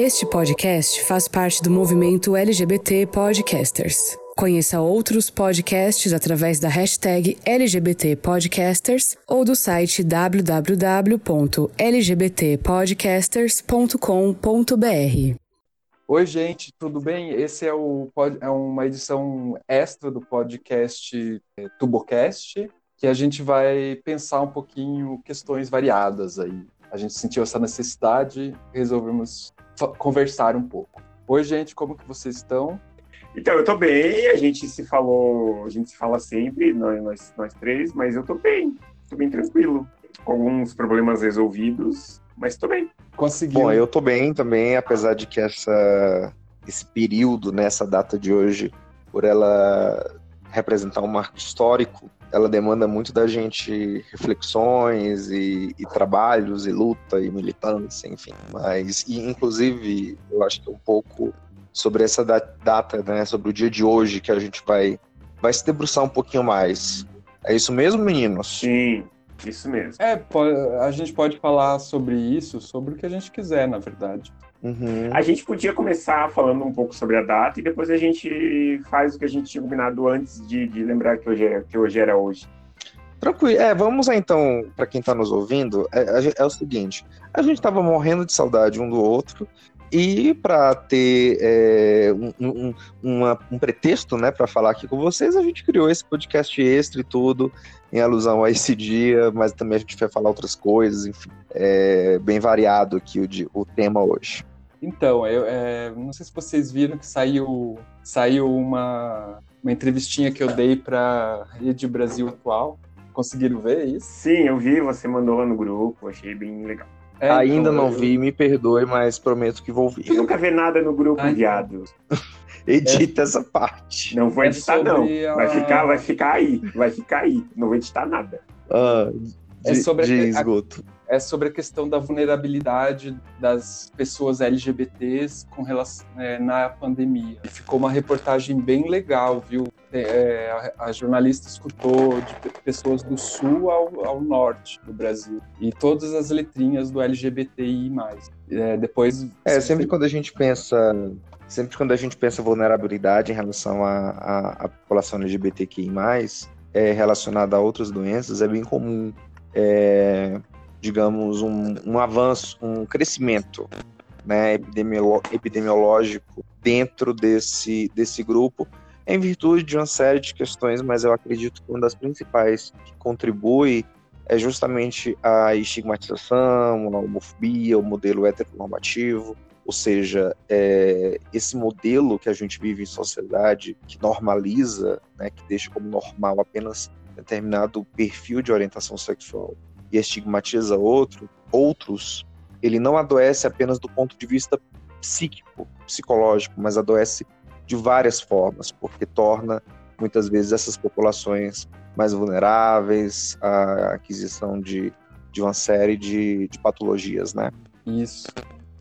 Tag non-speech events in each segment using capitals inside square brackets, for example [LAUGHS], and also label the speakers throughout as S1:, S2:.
S1: Este podcast faz parte do movimento LGBT Podcasters. Conheça outros podcasts através da hashtag LGBT Podcasters ou do site www.lgbtpodcasters.com.br.
S2: Oi, gente, tudo bem? Esse é, o, é uma edição extra do podcast é, Tubocast, que a gente vai pensar um pouquinho questões variadas aí. A gente sentiu essa necessidade resolvemos conversar um pouco. Oi, gente, como que vocês estão?
S3: Então, eu tô bem, a gente se falou, a gente se fala sempre, nós, nós, nós três, mas eu tô bem, tô bem tranquilo, com alguns problemas resolvidos, mas tô bem.
S4: Conseguiu. Bom, eu tô bem também, apesar de que essa, esse período, nessa né, data de hoje, por ela representar um marco histórico, ela demanda muito da gente reflexões e, e, trabalhos e luta e militância, enfim. Mas, e, inclusive, eu acho que é um pouco sobre essa data, né, sobre o dia de hoje que a gente vai, vai se debruçar um pouquinho mais. É isso mesmo, meninos?
S3: Sim, isso mesmo.
S2: É, a gente pode falar sobre isso, sobre o que a gente quiser, na verdade.
S3: Uhum. A gente podia começar falando um pouco sobre a data e depois a gente faz o que a gente tinha combinado antes de, de lembrar que hoje, é, que hoje era hoje.
S4: Tranquilo. É, vamos então, para quem está nos ouvindo, é, é, o seguinte: a gente estava morrendo de saudade um do outro e para ter é, um, um, uma, um, pretexto né, para falar aqui com vocês, a gente criou esse podcast extra e tudo, em alusão a esse dia, mas também a gente vai falar outras coisas, enfim, é bem variado aqui o, o tema hoje.
S2: Então, eu é, não sei se vocês viram que saiu, saiu uma, uma entrevistinha que eu dei para Rede Brasil Atual. Conseguiram ver isso?
S3: Sim, eu vi, você mandou lá no grupo, achei bem legal.
S4: É, Ainda então, não eu... vi, me perdoe, mas prometo que vou ver.
S3: Você nunca vê nada no grupo, Ai, viado. [LAUGHS]
S4: Edita é. essa parte.
S3: Não vou é editar, não. A... Vai, ficar, vai ficar aí. Vai ficar aí. Não vou editar nada.
S4: Ah, de, é sobre de a... esgoto
S2: é sobre a questão da vulnerabilidade das pessoas LGBTs com relação, é, na pandemia. E ficou uma reportagem bem legal, viu? É, é, a, a, jornalista escutou de pessoas do sul ao, ao, norte do Brasil e todas as letrinhas do LGBTI+. É, depois...
S4: É, sempre quando a gente pensa... Sempre quando a gente pensa vulnerabilidade em relação à população LGBTQI+, é, relacionada a outras doenças, é bem comum é, digamos, um, um avanço, um crescimento né, epidemiológico dentro desse, desse grupo, em virtude de uma série de questões, mas eu acredito que uma das principais que contribui é justamente a estigmatização, a homofobia, o modelo heteronormativo, ou seja, é, esse modelo que a gente vive em sociedade, que normaliza, né, que deixa como normal apenas determinado perfil de orientação sexual, e estigmatiza outro, outros, ele não adoece apenas do ponto de vista psíquico, psicológico, mas adoece de várias formas, porque torna muitas vezes essas populações mais vulneráveis à aquisição de, de uma série de, de patologias, né?
S2: Isso,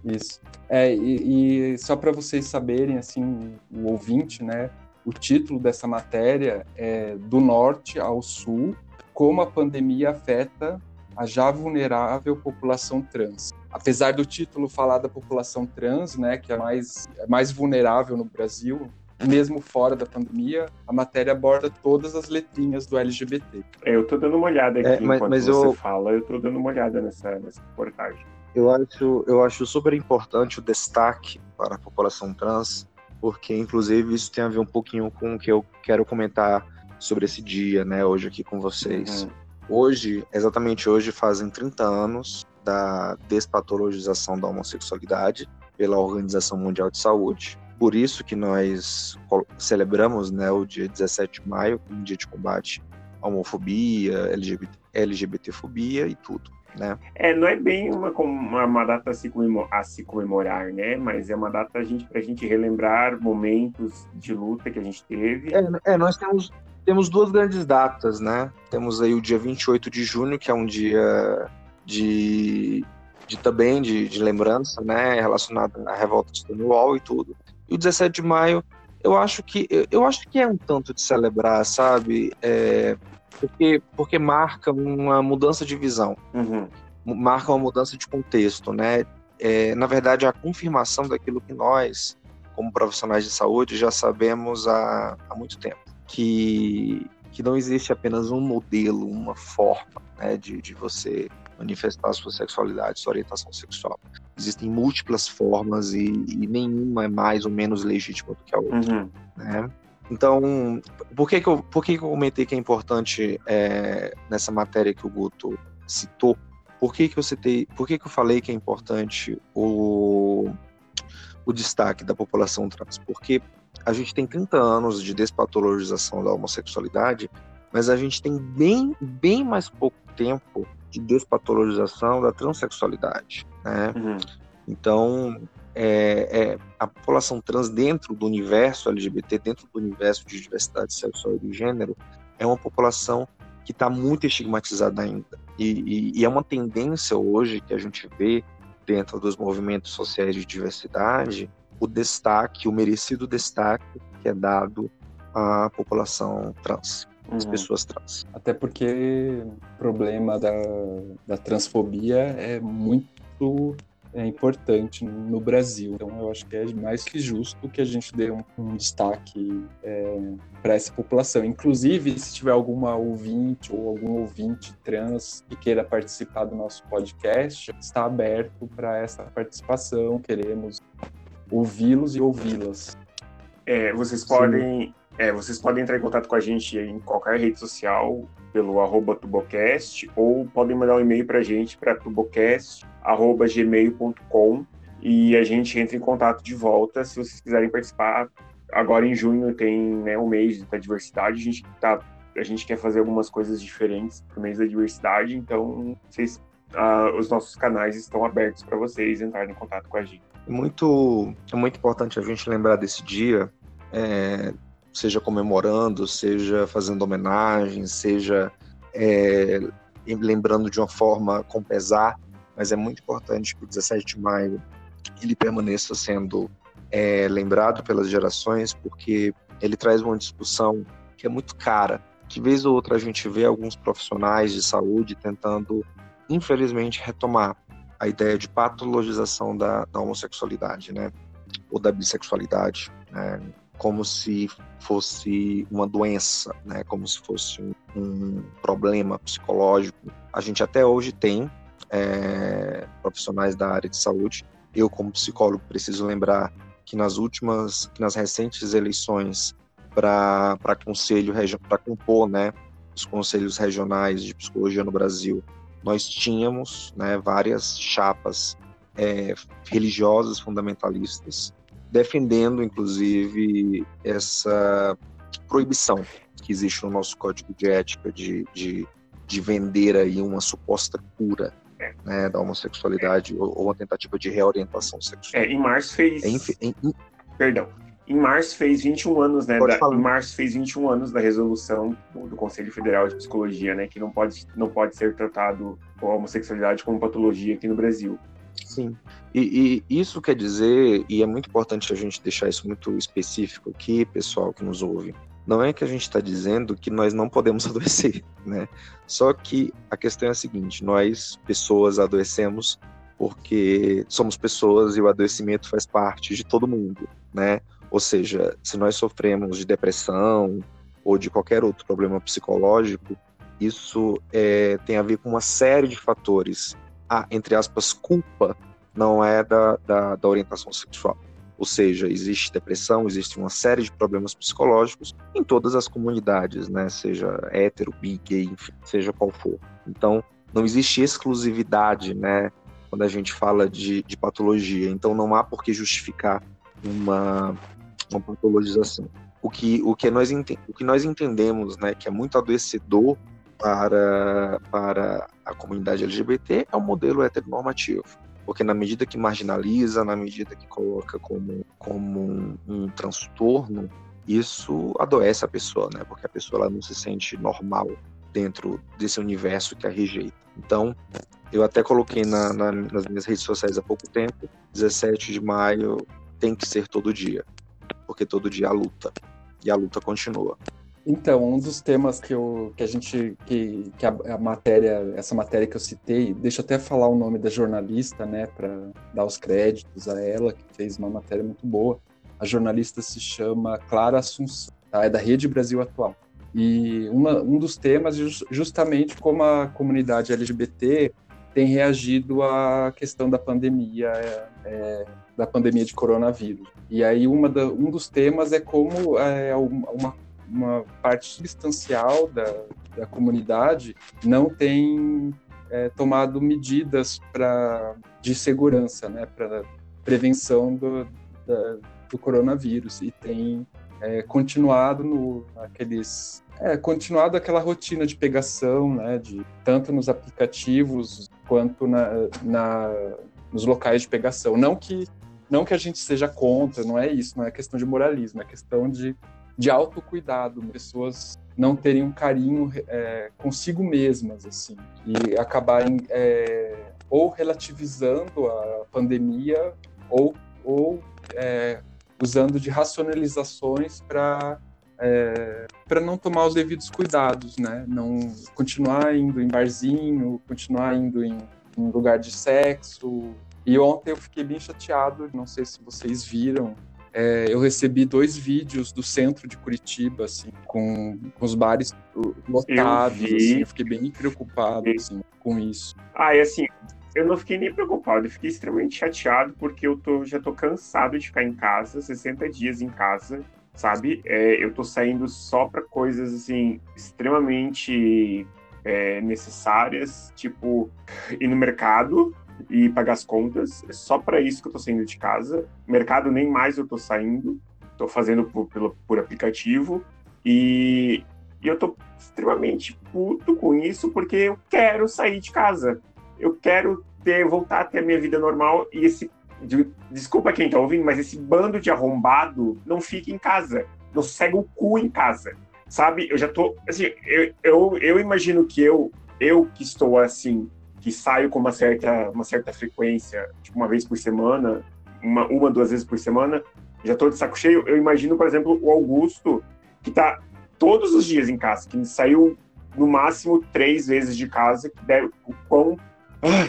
S2: isso. É, e, e só para vocês saberem, assim, o ouvinte, né? O título dessa matéria é Do Norte ao Sul, como a pandemia afeta a já vulnerável população trans. Apesar do título falar da população trans, né, que é mais, é mais vulnerável no Brasil, mesmo fora da pandemia, a matéria aborda todas as letrinhas do LGBT.
S3: É, eu estou dando uma olhada aqui é, mas, enquanto mas você eu... fala, eu estou dando uma olhada nessa, nessa reportagem.
S4: Eu acho, eu acho super importante o destaque para a população trans, porque inclusive isso tem a ver um pouquinho com o que eu quero comentar sobre esse dia, né, hoje aqui com vocês. Uhum. Hoje, exatamente hoje, fazem 30 anos da despatologização da homossexualidade pela Organização Mundial de Saúde. Por isso que nós celebramos né, o dia 17 de maio, um dia de combate à homofobia, LGBT, LGBTfobia e tudo. Né?
S3: É, não é bem uma, uma, uma data a se, a se, comemorar, né? Mas é uma data para gente, a gente relembrar momentos de luta que a gente teve.
S4: É, é nós temos temos duas grandes datas, né? Temos aí o dia 28 de junho, que é um dia de, de também de, de lembrança, né? Relacionado à revolta de Stonewall e tudo. E o 17 de maio, eu acho que eu acho que é um tanto de celebrar, sabe? É, porque, porque marca uma mudança de visão, uhum. marca uma mudança de contexto, né? é, na verdade, a confirmação daquilo que nós, como profissionais de saúde, já sabemos há, há muito tempo, que, que não existe apenas um modelo, uma forma né, de, de você manifestar a sua sexualidade, sua orientação sexual. Existem múltiplas formas e, e nenhuma é mais ou menos legítima do que a outra. Uhum. Né? Então, por que, que, eu, por que, que eu comentei que é importante é, nessa matéria que o Guto citou? Por que, que eu citei, por que, que eu falei que é importante o, o destaque da população trans? Porque a gente tem 30 anos de despatologização da homossexualidade, mas a gente tem bem, bem mais pouco tempo de despatologização da transexualidade. Né? Uhum. Então, é, é, a população trans dentro do universo LGBT, dentro do universo de diversidade sexual e de gênero, é uma população que está muito estigmatizada ainda. E, e, e, é uma tendência hoje que a gente vê dentro dos movimentos sociais de diversidade o destaque, o merecido destaque que é dado à população trans uhum. pessoas trans.
S2: Até porque o problema da, da transfobia é muito é importante no Brasil. Então, eu acho que é mais que justo que a gente dê um, um destaque é, para essa população. Inclusive, se tiver alguma ouvinte ou algum ouvinte trans que queira participar do nosso podcast, está aberto para essa participação. Queremos ouvi-los e ouvi-las.
S3: É, vocês podem é, vocês podem entrar em contato com a gente em qualquer rede social pelo arroba tubocast ou podem mandar um e-mail para a gente para tubocast.gmail.com e a gente entra em contato de volta se vocês quiserem participar. Agora em junho tem né, o mês da diversidade, a gente, tá, a gente quer fazer algumas coisas diferentes para o mês da diversidade, então vocês, uh, os nossos canais estão abertos para vocês entrarem em contato com a gente.
S4: Muito, é muito importante a gente lembrar desse dia, é, seja comemorando, seja fazendo homenagem, seja é, lembrando de uma forma com pesar, mas é muito importante que o 17 de maio ele permaneça sendo é, lembrado pelas gerações, porque ele traz uma discussão que é muito cara. De vez ou outra a gente vê alguns profissionais de saúde tentando, infelizmente, retomar a ideia de patologização da, da homossexualidade, né? Ou da bissexualidade, né? como se fosse uma doença, né? como se fosse um, um problema psicológico. A gente até hoje tem é, profissionais da área de saúde. Eu, como psicólogo, preciso lembrar que nas últimas, que nas recentes eleições para conselho, para compor, né, os conselhos regionais de psicologia no Brasil, nós tínhamos, né, várias chapas é, religiosas fundamentalistas defendendo, inclusive, essa proibição que existe no nosso código de ética de, de, de vender aí uma suposta cura né, da homossexualidade ou, ou, uma tentativa de reorientação sexual.
S3: É, em março fez. É, em, em, em... Perdão. Em março fez 21 anos, né? Da, em março fez 21 anos da resolução do, do, Conselho Federal de Psicologia, né? Que não pode, não pode ser tratado a homossexualidade como patologia aqui no Brasil.
S4: Sim. E, e, isso quer dizer, e é muito importante a gente deixar isso muito específico aqui, pessoal que nos ouve, não é que a gente está dizendo que nós não podemos [LAUGHS] adoecer, né? Só que a questão é a seguinte: nós, pessoas, adoecemos porque somos pessoas e o adoecimento faz parte de todo mundo, né? Ou seja, se nós sofremos de depressão ou de qualquer outro problema psicológico, isso é, tem a ver com uma série de fatores a, entre aspas, culpa não é da, da, da, orientação sexual. Ou seja, existe depressão, existe uma série de problemas psicológicos em todas as comunidades, né? Seja hétero, bi, gay, enfim, seja qual for. Então, não existe exclusividade, né? Quando a gente fala de, de patologia. Então, não há por que justificar uma, uma patologização. O que, o, que nós, o que nós entendemos, né, que é muito adoecedor para, para a comunidade LGBT é o modelo heteronormativo. Porque na medida que marginaliza, na medida que coloca como, como um, um transtorno, isso adoece a pessoa, né? Porque a pessoa ela não se sente normal dentro desse universo que a rejeita. Então, eu até coloquei na, na, nas minhas redes sociais há pouco tempo, 17 de maio tem que ser todo dia, porque todo dia há luta, e a luta continua.
S2: Então, um dos temas que, eu, que a gente, que, que a, a, matéria, essa matéria que eu citei, deixa eu até falar o nome da jornalista, né, para dar os créditos a ela, que fez uma matéria muito boa. A jornalista se chama Clara Assunção, tá? é da Rede Brasil Atual. E uma, um dos temas é justamente como a comunidade LGBT tem reagido à questão da pandemia, é, é, da pandemia de coronavírus. E aí uma da, um dos temas é como é, uma uma parte substancial da, da comunidade não tem é, tomado medidas para de segurança, né, para prevenção do, da, do coronavírus e tem é, continuado no aqueles é, continuado aquela rotina de pegação, né, de tanto nos aplicativos quanto na, na nos locais de pegação. Não que não que a gente seja contra, não é isso, não é questão de moralismo, é questão de de autocuidado, pessoas não terem um carinho é, consigo mesmas, assim, e acabarem é, ou relativizando a pandemia ou, ou é, usando de racionalizações para é, para não tomar os devidos cuidados, né? Não continuar indo em barzinho, continuar indo em, em lugar de sexo. E ontem eu fiquei bem chateado, não sei se vocês viram, é, eu recebi dois vídeos do centro de Curitiba, assim, com, com os bares lotados. Eu, assim, eu fiquei bem preocupado assim, com isso.
S3: Ah, e assim, eu não fiquei nem preocupado, eu fiquei extremamente chateado porque eu tô, já tô cansado de ficar em casa, 60 dias em casa, sabe? É, eu tô saindo só para coisas assim extremamente é, necessárias, tipo ir no mercado, e pagar as contas. É só para isso que eu tô saindo de casa. Mercado nem mais eu tô saindo. Tô fazendo por, por, por aplicativo. E, e eu tô extremamente puto com isso porque eu quero sair de casa. Eu quero ter, voltar a ter a minha vida normal e esse desculpa quem tá ouvindo, mas esse bando de arrombado não fica em casa, não segue o cu em casa, sabe? Eu já tô, assim, eu, eu, eu imagino que eu, eu que estou assim, que saio com uma certa, uma certa frequência, tipo uma vez por semana, uma, uma duas vezes por semana, já estou de saco cheio. Eu imagino, por exemplo, o Augusto, que está todos os dias em casa, que saiu no máximo três vezes de casa, que deve, o quão,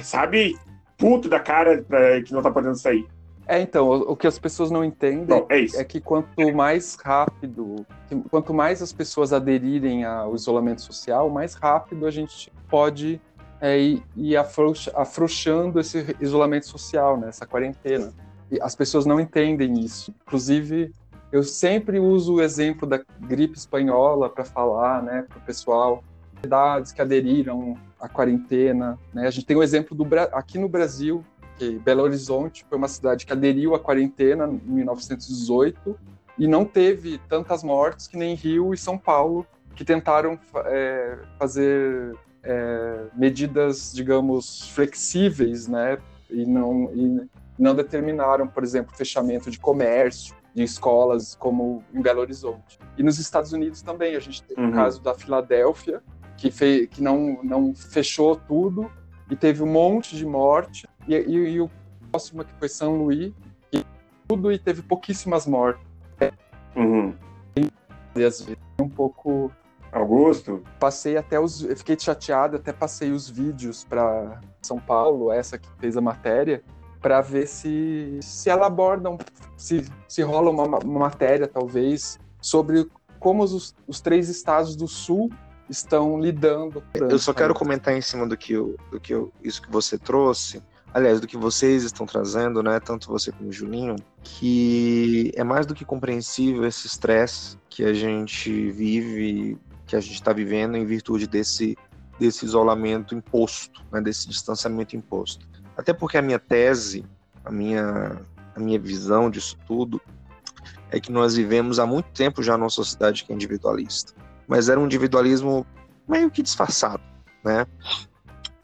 S3: sabe, puto da cara pra, que não está podendo sair.
S2: É, então, o, o, que as pessoas não entendem Bom, é, é, que quanto mais rápido, quanto mais as pessoas aderirem ao isolamento social, mais rápido a gente pode é, e, e afrouxando esse isolamento social, né, essa quarentena. E as pessoas não entendem isso. Inclusive, eu sempre uso o exemplo da gripe espanhola para falar né, para o pessoal, cidades que aderiram à quarentena. Né? A gente tem o um exemplo do aqui no Brasil, que Belo Horizonte foi uma cidade que aderiu à quarentena em 1918 e não teve tantas mortes que nem Rio e São Paulo, que tentaram é, fazer é, medidas, digamos, flexíveis, né? E não, e não determinaram, por exemplo, fechamento de comércio, de escolas, como em Belo Horizonte. E nos Estados Unidos também, a gente tem uhum. o caso da Filadélfia, que, fez, que não, não fechou tudo e teve um monte de morte. E, e, e o próximo que foi São Luís, que tudo e teve pouquíssimas mortes.
S3: Uhum.
S2: E às vezes um pouco
S3: Augusto?
S2: Passei até os. Eu fiquei chateado, até passei os vídeos para São Paulo, essa que fez a matéria, para ver se, se ela aborda, se, se rola uma, uma matéria, talvez, sobre como os, os três estados do Sul estão lidando.
S4: Eu só quero comentar em cima do que, eu, do que eu, isso que você trouxe, aliás, do que vocês estão trazendo, né, tanto você como o Julinho, que é mais do que compreensível esse estresse que a gente vive que a gente está vivendo em virtude desse, desse isolamento imposto, né, desse distanciamento imposto. Até porque a minha tese, a minha, a minha visão disso tudo, é que nós vivemos há muito tempo já numa sociedade que é individualista. Mas era um individualismo meio que disfarçado, né?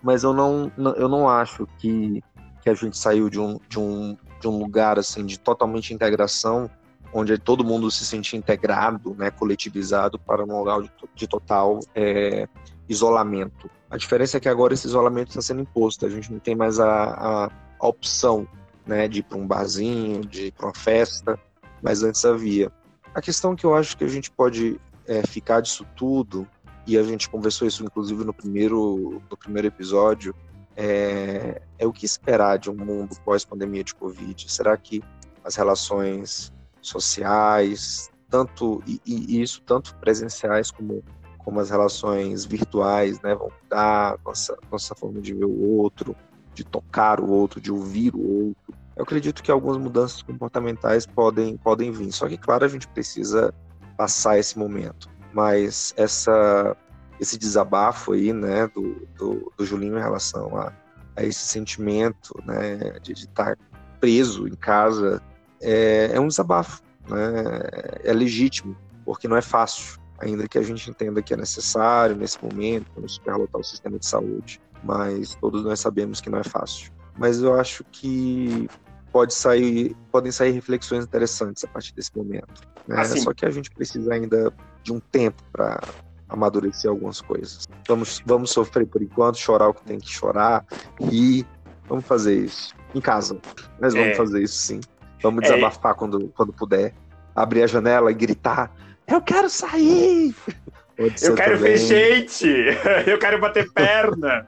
S4: Mas eu não, eu não acho que, que a gente saiu de um, de, um, de um lugar assim de totalmente integração onde todo mundo se sente integrado, né, coletivizado para um lugar de, total é, isolamento. A diferença é que agora esse isolamento está sendo imposto, a gente não tem mais a, a, a opção né, de ir para um barzinho, de ir para uma festa, mas antes havia. A questão que eu acho que a gente pode é, ficar disso tudo, e a gente conversou isso inclusive no primeiro, no primeiro episódio, é, é o que esperar de um mundo pós-pandemia de Covid? Será que as relações sociais, tanto e, e, isso tanto presenciais como como as relações virtuais, né, vão mudar nossa nossa forma de ver o outro, de tocar o outro, de ouvir o outro. Eu acredito que algumas mudanças comportamentais podem podem vir. Só que claro a gente precisa passar esse momento. Mas essa esse desabafo aí, né, do, do, do Julinho em relação a, a esse sentimento, né, de estar preso em casa, é, é um desabafo, né, é legítimo, porque não é fácil, ainda que a gente entenda que é necessário nesse momento, para superlotar o sistema de saúde, mas todos nós sabemos que não é fácil. Mas eu acho que pode sair, podem sair reflexões interessantes a partir desse momento. Né? Assim. Só que a gente precisa ainda de um tempo para amadurecer algumas coisas. Vamos, vamos sofrer por enquanto, chorar o que tem que chorar e vamos fazer isso em casa. Mas vamos é. fazer isso sim. Vamos é. desabafar é. quando, quando puder. Abrir a janela e gritar: Eu quero sair! [LAUGHS]
S3: Eu quero também. ver gente! [LAUGHS] Eu quero bater perna!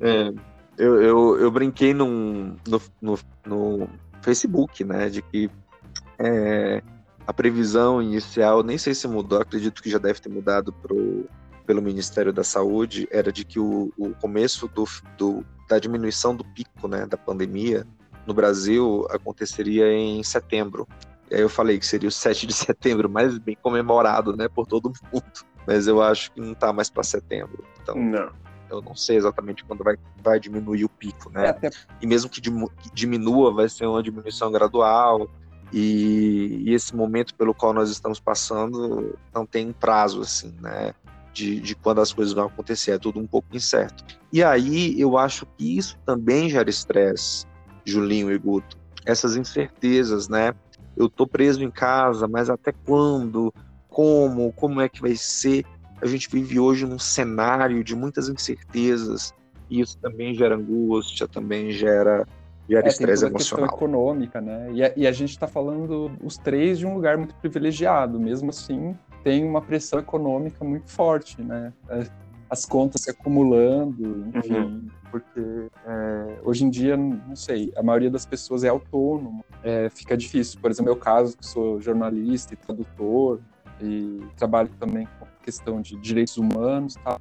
S4: é, eu, eu, eu brinquei num, no, no, no Facebook, né? De que é, a previsão inicial, nem sei se mudou, acredito que já deve ter mudado pro, pelo Ministério da Saúde, era de que o, o começo do, do, da diminuição do pico né, da pandemia no Brasil aconteceria em setembro. E aí eu falei que seria o 7 de [LAUGHS] setembro, mais bem comemorado né, por todo mundo. Mas eu acho que não está mais para setembro. Então,
S3: não.
S4: eu não sei exatamente quando vai, vai diminuir o pico, né?
S2: É, até...
S4: E mesmo que diminua, vai ser uma diminuição gradual. E, e, esse momento pelo qual nós estamos passando não tem prazo, assim, né? De, de quando as coisas vão acontecer, é tudo um pouco incerto. E aí eu acho que isso também gera estresse, Julinho e Guto. Essas incertezas, né? Eu tô preso em casa, mas até quando? Como? Como é que vai ser? A gente vive hoje num cenário de muitas incertezas. E isso também gera angústia, também gera gera é, estresse emocional.
S2: questão econômica, né? E a, e a gente está falando os três de um lugar muito privilegiado, mesmo assim tem uma pressão econômica muito forte, né? As contas se acumulando, enfim, uhum. porque é, hoje em dia, não sei, a maioria das pessoas é autônoma, é, fica difícil. Por exemplo, meu caso, que sou jornalista e tradutor, e trabalho também com questão de direitos humanos, tá?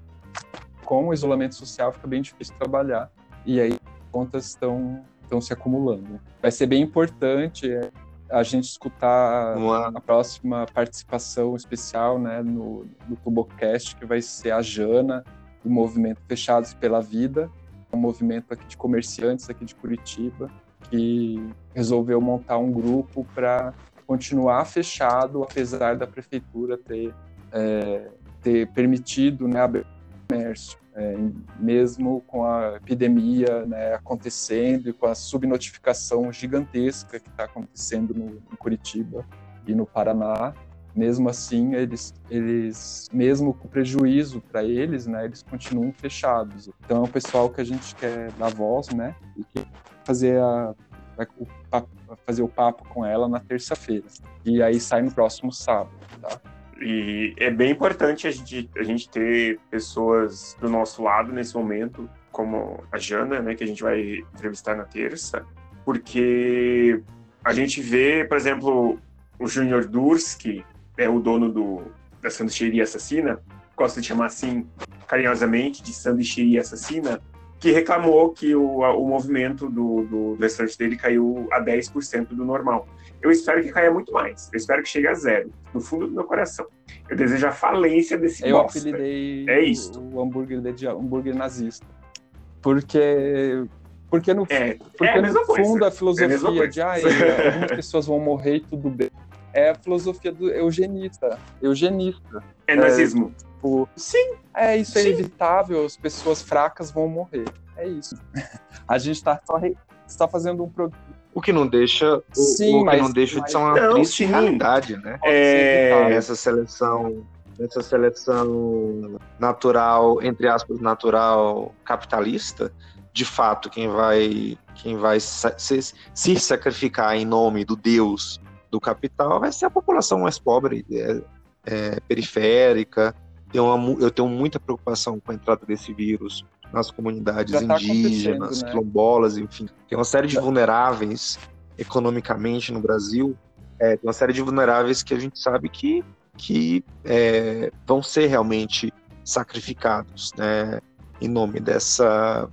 S2: com o isolamento social fica bem difícil trabalhar, e aí as contas estão estão se acumulando. Vai ser bem importante é, a gente escutar Uma... a próxima participação especial né, no, no Tubocast, que vai ser a Jana, do movimento Fechados pela Vida, um movimento aqui de comerciantes aqui de Curitiba, que resolveu montar um grupo para continuar fechado, apesar da prefeitura ter, é, ter permitido né, abrir o comércio. É, mesmo com a epidemia né, acontecendo e com a subnotificação gigantesca que está acontecendo no, em Curitiba e no Paraná, mesmo assim eles, eles mesmo com prejuízo para eles, né, eles continuam fechados. Então é um pessoal que a gente quer dar voz, né, e fazer a o fazer o papo com ela na terça-feira e aí sai no próximo sábado, tá?
S3: E é bem importante a gente, a gente ter pessoas do nosso lado nesse momento, como a Jana, né, que a gente vai entrevistar na terça, porque a gente vê, por exemplo, o Junior Dursky, é o dono do, da sanduicheria assassina, gosto de chamar assim carinhosamente de sanduicheria assassina, que reclamou que o, o movimento do, do, do restaurante dele caiu a 10% do normal. Eu espero que caia muito mais. Eu espero que chegue a zero, no fundo do meu coração. Eu desejo a falência desse
S2: Eu bosta. apelidei é isso. o hambúrguer de hambúrguer nazista. Porque porque no, é, porque é no fundo a filosofia é a de ah, algumas pessoas vão morrer e tudo bem. É a filosofia do eugenista. Eugenista.
S3: É nazismo.
S2: É, tipo, sim. É, isso é sim. inevitável, as pessoas fracas vão morrer. É isso. [LAUGHS] A gente está só, só fazendo um,
S4: o que não deixa, sim, o, mas, que não deixa de ser uma não, triste sim. realidade, né? É... Essa seleção, essa seleção natural, entre aspas, natural capitalista, de fato, quem vai, quem vai se, se sacrificar em nome do Deus do capital vai ser a população mais pobre. É, periférica. Uma, eu tenho muita preocupação com a entrada desse vírus nas comunidades tá indígenas, né? quilombolas, enfim. Tem uma série de vulneráveis economicamente no Brasil, é, tem uma série de vulneráveis que a gente sabe que, que é, vão ser realmente sacrificados, né, em nome dessa,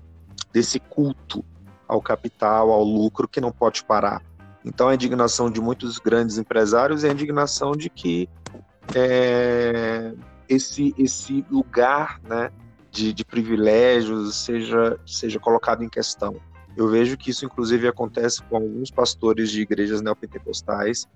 S4: desse culto ao capital, ao lucro que não pode parar. Então a indignação de muitos grandes empresários é a indignação de que é, esse, esse lugar né, de, de privilégios seja, seja colocado em questão. Eu vejo que isso, inclusive, acontece com alguns pastores de igrejas neopentecostais.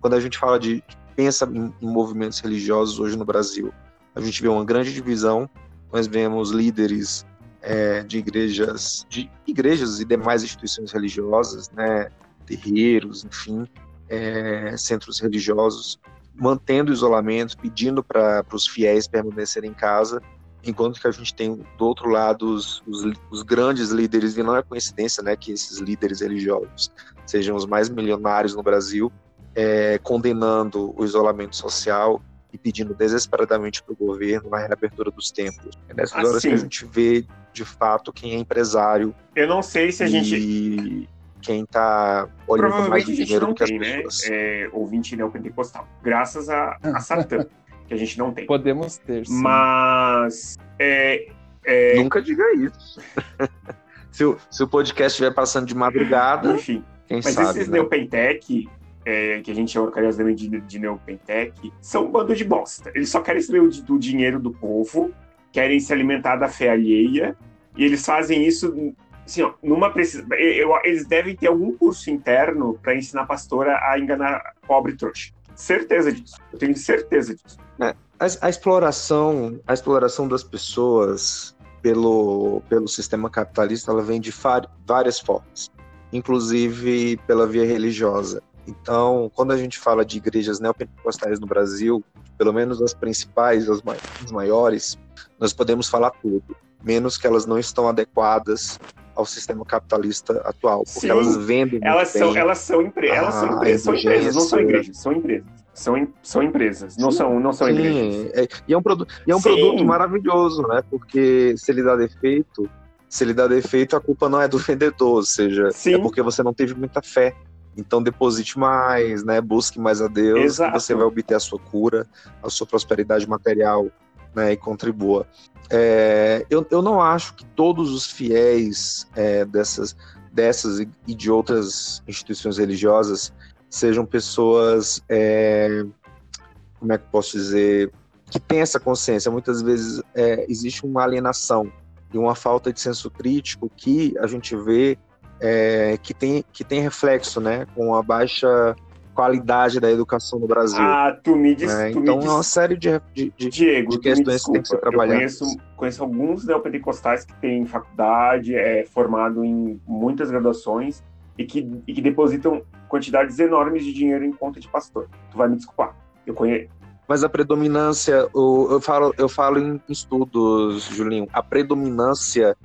S4: Quando a gente fala de pensa em, em movimentos religiosos hoje no Brasil, a gente vê uma grande divisão. Nós vemos líderes é, de igrejas, de igrejas e demais instituições religiosas, né, terreiros, enfim, é, centros religiosos, mantendo o isolamento, pedindo para os fiéis permanecerem em casa, enquanto que a gente tem do outro lado os, os, os, grandes líderes, e não é coincidência né, que esses líderes religiosos sejam os mais milionários no Brasil, é, condenando o isolamento social e pedindo desesperadamente para o governo a reabertura dos templos. É nessas assim, horas que a gente vê, de fato, quem é empresário.
S3: Eu não sei se a gente
S4: quem está olhando mais o dinheiro do que
S3: tem, as né, pessoas. Né? É, ouvinte neopentecostal. Graças a, a Satã, [LAUGHS] que a gente não tem.
S2: Podemos ter, sim.
S3: Mas... É, é...
S4: Nunca diga isso. [LAUGHS] se, o, se o podcast estiver passando de madrugada, Enfim, quem
S3: mas
S4: sabe,
S3: esses
S4: né?
S3: Neopentec, é, que a gente chama carinhosamente de, de Neopentec, são um bando de bosta. Eles só querem saber o, do dinheiro do povo, querem se alimentar da fé alheia, e eles fazem isso assim, ó, numa precisa, eu, eles devem ter algum curso interno para ensinar a pastora a enganar pobre trouxa. Certeza disso. Eu tenho certeza disso.
S4: É, a, a, exploração, a exploração das pessoas pelo, pelo sistema capitalista, ela vem de várias formas, inclusive pela via religiosa. Então, quando a gente fala de igrejas neopentecostais no Brasil, pelo menos as principais, as, as maiores, nós podemos falar tudo, menos que elas não estão adequadas ao sistema capitalista atual, porque Sim, elas vendem
S3: elas são, bem elas são, empre elas são, empresas, são empresas, não são igrejas, são empresas. São, são empresas, não são, não são Sim, igrejas.
S4: É, e é um, produto, e é um produto maravilhoso, né? Porque se ele dá defeito, se ele dá defeito, a culpa não é do [LAUGHS] vendedor, ou seja, é porque você não teve muita fé. Então deposite mais, né? Busque mais a Deus, você vai obter a sua cura, a sua prosperidade material, né? E contribua. É, eu, eu não acho que todos os fiéis é, dessas, dessas e de outras instituições religiosas sejam pessoas, é, como é que posso dizer, que têm essa consciência. Muitas vezes é, existe uma alienação e uma falta de senso crítico que a gente vê é, que, tem, que tem reflexo né, com a baixa qualidade da educação no Brasil.
S3: Ah, tu me diz. Né?
S4: Tu então
S3: me
S4: é uma série de, de, de,
S3: Diego,
S4: de questões que tem que ser trabalhadas.
S3: Eu conheço, conheço alguns neopentecostais que têm faculdade, é formado em muitas graduações e que, e que depositam quantidades enormes de dinheiro em conta de pastor. Tu vai me desculpar. Eu conheço.
S4: Mas a predominância, eu, eu falo, eu falo em estudos, Julinho, a predominância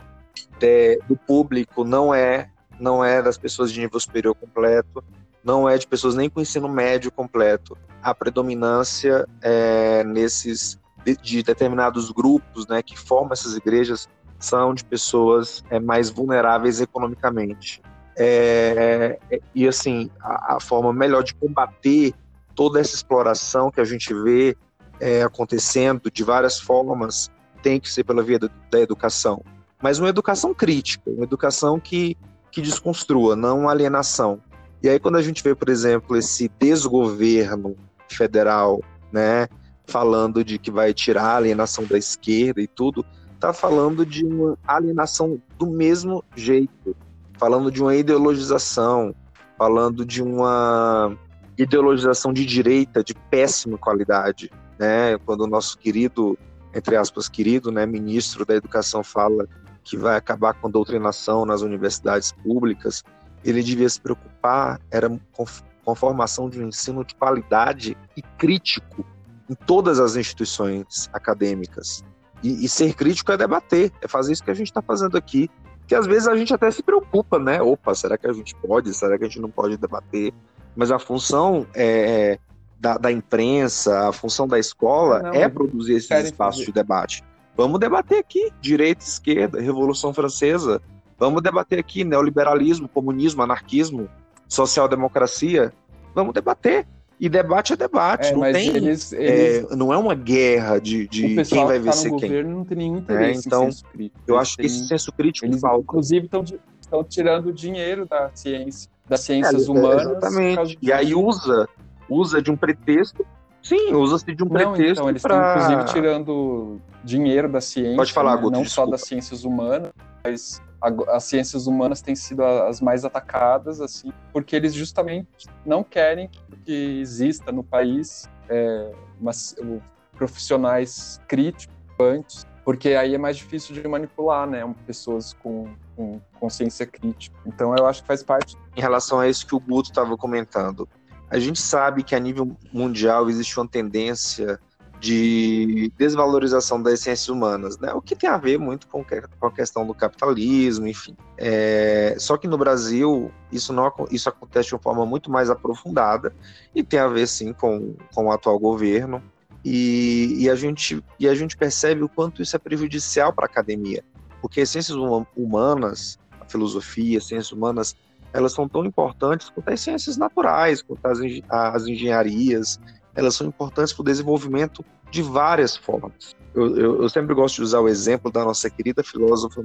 S4: de, do público não é não é das pessoas de nível superior completo, não é de pessoas nem com ensino médio completo. A predominância é nesses de, de determinados grupos, né, que formam essas igrejas são de pessoas é, mais vulneráveis economicamente. É, é, e assim, a, a, forma melhor de combater toda essa exploração que a gente vê é, acontecendo de várias formas tem que ser pela via da, educação. Mas uma educação crítica, uma educação que, que desconstrua, não alienação. E aí, quando a gente vê, por exemplo, esse desgoverno federal, né, falando de que vai tirar a alienação da esquerda e tudo, tá falando de uma alienação do mesmo jeito, falando de uma ideologização, falando de uma ideologização de direita de péssima qualidade, né? Quando o nosso querido, entre aspas, querido, né, ministro da Educação fala que vai acabar com a doutrinação nas universidades públicas, ele devia se preocupar era com, a formação de um ensino de qualidade e crítico em todas as instituições acadêmicas. E, e ser crítico é debater, é fazer isso que a gente está fazendo aqui. Que às vezes a gente até se preocupa, né? Opa, será que a gente pode? Será que a gente não pode debater? Mas a função é, da, da, imprensa, a função da escola não, é produzir esses espaços de debate. Vamos debater aqui direita, esquerda, Revolução Francesa. Vamos debater aqui neoliberalismo, comunismo, anarquismo, social-democracia. Vamos debater. E debate é debate, é, não tem. Eles, eles... É, não é uma guerra de, de quem vai tá vencer quem.
S2: não tem nenhum interesse.
S4: É, então, eu acho que esse senso crítico
S2: eles,
S4: falta.
S2: Inclusive, estão tirando dinheiro da ciência, das ciências é, humanas.
S4: Exatamente. E aí usa, usa de um pretexto. Sim, usa-se de um não, pretexto. Então,
S2: eles
S4: pra...
S2: estão, inclusive, tirando dinheiro da ciência.
S4: Pode falar,
S2: né?
S4: Guto,
S2: Não
S4: desculpa.
S2: só das ciências humanas, mas as ciências humanas têm sido as mais atacadas, assim, porque eles justamente não querem que exista no país é, uma, profissionais críticos, porque aí é mais difícil de manipular, né, pessoas com, com consciência crítica. Então eu acho que faz parte.
S4: Em relação a isso que o Guto estava comentando, a gente sabe que a nível mundial existe uma tendência de desvalorização das ciências humanas, né? O que tem a ver muito com, a questão do capitalismo, enfim. É, só que no Brasil isso não isso acontece de uma forma muito mais aprofundada e tem a ver sim com, com o atual governo. E, e, a gente, e a gente percebe o quanto isso é prejudicial para a academia, porque as ciências humanas, a filosofia, as ciências humanas, elas são tão importantes quanto as ciências naturais, quanto as, as engenharias, elas são importantes para o desenvolvimento de várias formas. Eu, eu, eu, sempre gosto de usar o exemplo da nossa querida filósofa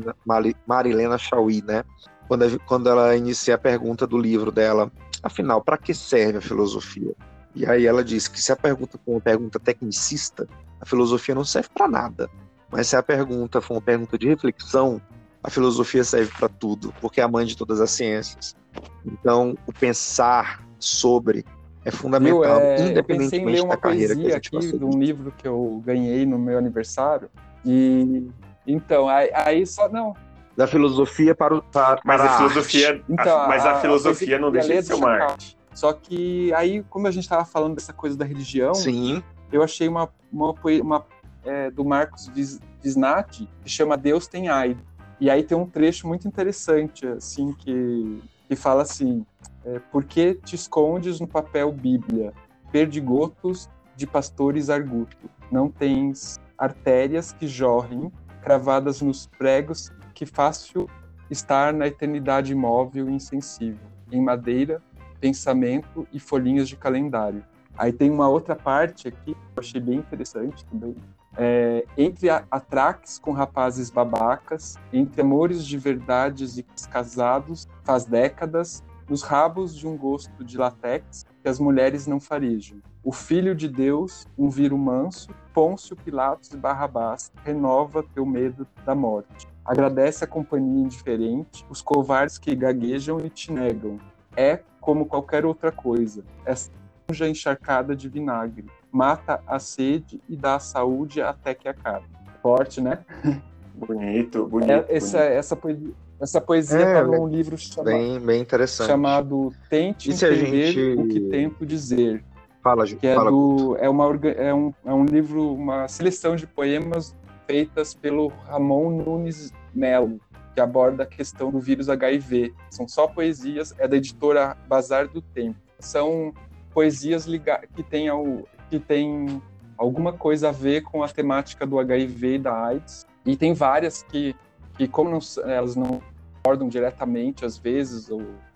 S4: Marilena Chauí, né? Quando, quando ela inicia a pergunta do livro dela, afinal, para que serve a filosofia? E aí ela diz que se a pergunta for uma pergunta tecnicista, a filosofia não serve para nada. Mas se a pergunta for uma pergunta de reflexão, a filosofia serve para tudo, porque é a mãe de todas as ciências. Então, o pensar sobre é fundamental, Viu, é, independentemente eu pensei em ler uma da carreira poesia
S2: que aqui de um livro que eu ganhei no meu aniversário. E então, aí, aí só não.
S4: Da filosofia para o para,
S3: Mas a, a filosofia, então, a, mas a, a filosofia não deixa de ser uma arte.
S2: Só que aí, como a gente estava falando dessa coisa da religião,
S4: Sim.
S2: eu achei uma, uma, uma é, do Marcos Visnati que chama Deus tem AIDS. E aí tem um trecho muito interessante, assim, que, que fala assim: é, Por que te escondes no papel Bíblia, perdigotos de pastores arguto? Não tens artérias que jorrem, cravadas nos pregos, que fácil estar na eternidade imóvel e insensível, em madeira, pensamento e folhinhas de calendário. Aí tem uma outra parte aqui que eu achei bem interessante também. É, entre atraques com rapazes babacas, entre amores de verdades e casados faz décadas, nos rabos de um gosto de latex que as mulheres não farejam. O Filho de Deus, um viro manso, Pôncio Pilatos e Barrabás, renova teu medo da morte. Agradece a companhia indiferente, os covardes que gaguejam e te negam. É como qualquer outra coisa, é encharcada de vinagre. Mata a sede e dá a saúde até que acabe. Forte, né?
S3: Bonito, bonito.
S2: É, essa,
S3: bonito.
S2: essa poesia essa poesia é, num livro chama,
S4: bem, bem interessante.
S2: chamado Tente Entender gente... o que Tento Dizer.
S4: Fala, gente.
S2: Que é,
S4: fala,
S2: do, é, uma, é, um, é um livro, uma seleção de poemas feitas pelo Ramon Nunes Melo, que aborda a questão do vírus HIV. São só poesias, é da editora Bazar do Tempo. São poesias que têm, ao, que têm alguma coisa a ver com a temática do HIV e da AIDS. E tem várias que, que como não, elas não abordam diretamente, às vezes,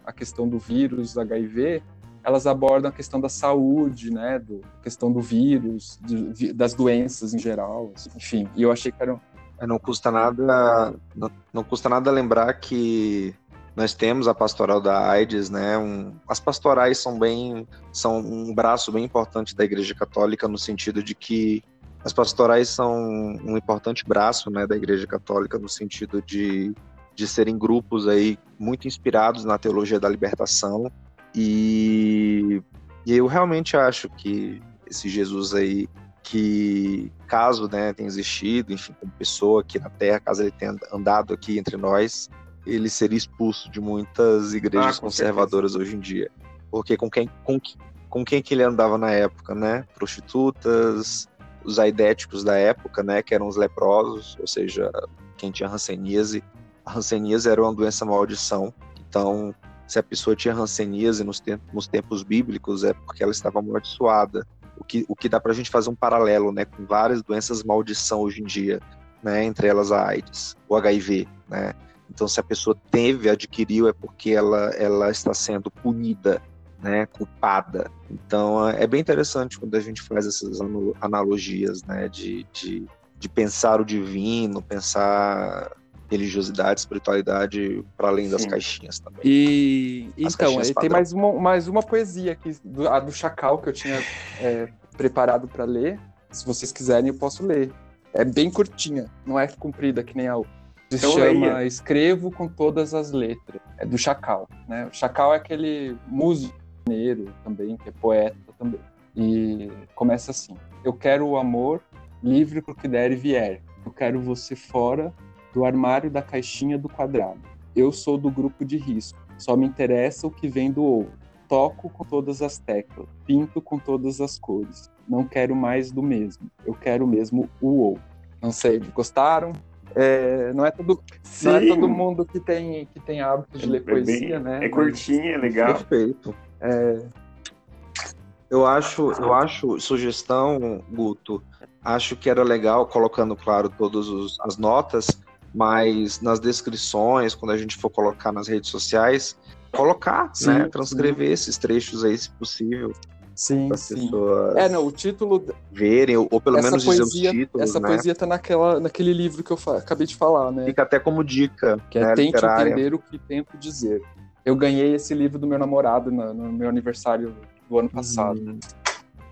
S2: a questão do vírus HIV, elas abordam a questão da saúde, né, do, questão do vírus, de, das doenças em geral, assim, enfim. E eu achei que era
S4: é, não custa nada, não, não, custa nada lembrar que nós temos a pastoral da AIDS, né? Um, as pastorais são bem, são um braço bem importante da Igreja Católica no sentido de que as pastorais são um importante braço, né, da Igreja Católica no sentido de de serem grupos aí muito inspirados na teologia da libertação e, e eu realmente acho que esse Jesus aí que caso né, tenha existido, enfim, como pessoa aqui na Terra, caso ele tenha andado aqui entre nós, ele seria expulso de muitas igrejas ah, conservadoras certeza. hoje em dia, porque com quem com, com quem que ele andava na época, né? Prostitutas, os aidéticos da época, né? Que eram os leprosos, ou seja, quem tinha hanseníase a hanseníase era uma doença maldição, então se a pessoa tinha ranceníase nos, tempos, nos tempos bíblicos, é porque ela estava amaldiçoada. O que, o que dá para a gente fazer um paralelo né, com várias doenças maldição hoje em dia, né, entre elas a AIDS, o HIV. Né? Então, se a pessoa teve, adquiriu, é porque ela, ela está sendo punida, né, culpada. Então, é bem interessante quando a gente faz essas analogias né, de, de, de pensar o divino, pensar religiosidade, espiritualidade para além das Sim. caixinhas também.
S2: E As então, tem mais uma, mais uma poesia aqui, do, a do Chacal, que eu tinha é, preparado para ler. Se vocês quiserem, eu posso ler. É bem curtinha, não é comprida que nem a outra. Se então, chama leia. Escrevo com Todas as Letras. É do Chacal. Né? O Chacal é aquele músico também, que é poeta também. E começa assim: Eu quero o amor livre pro que der e vier. Eu quero você fora do armário da caixinha do quadrado. Eu sou do grupo de risco, só me interessa o que vem do outro. Toco com todas as teclas, pinto com todas as cores. Não quero mais do mesmo, eu quero mesmo o outro. Não sei, gostaram? É, não, é todo, não é todo mundo que tem, que tem hábito de ler é poesia, bem, né?
S3: É curtinha, é legal.
S4: Perfeito. É... Eu acho, eu acho sugestão, Guto, acho que era legal colocando, claro, todas as notas, mas nas descrições, quando a gente for colocar nas redes sociais, colocar, sim, né? Transcrever sim. esses trechos aí, se possível.
S2: Sim, sim. É, não, o título.
S4: Verem, ou, ou pelo menos poesia, dizer os títulos.
S2: Essa
S4: né?
S2: poesia tá naquela, naquele livro que eu acabei de falar, né?
S4: Fica até como dica.
S2: Que é né, Tente literária. entender o que tento dizer. Eu ganhei esse livro do meu namorado no, no meu aniversário do ano passado.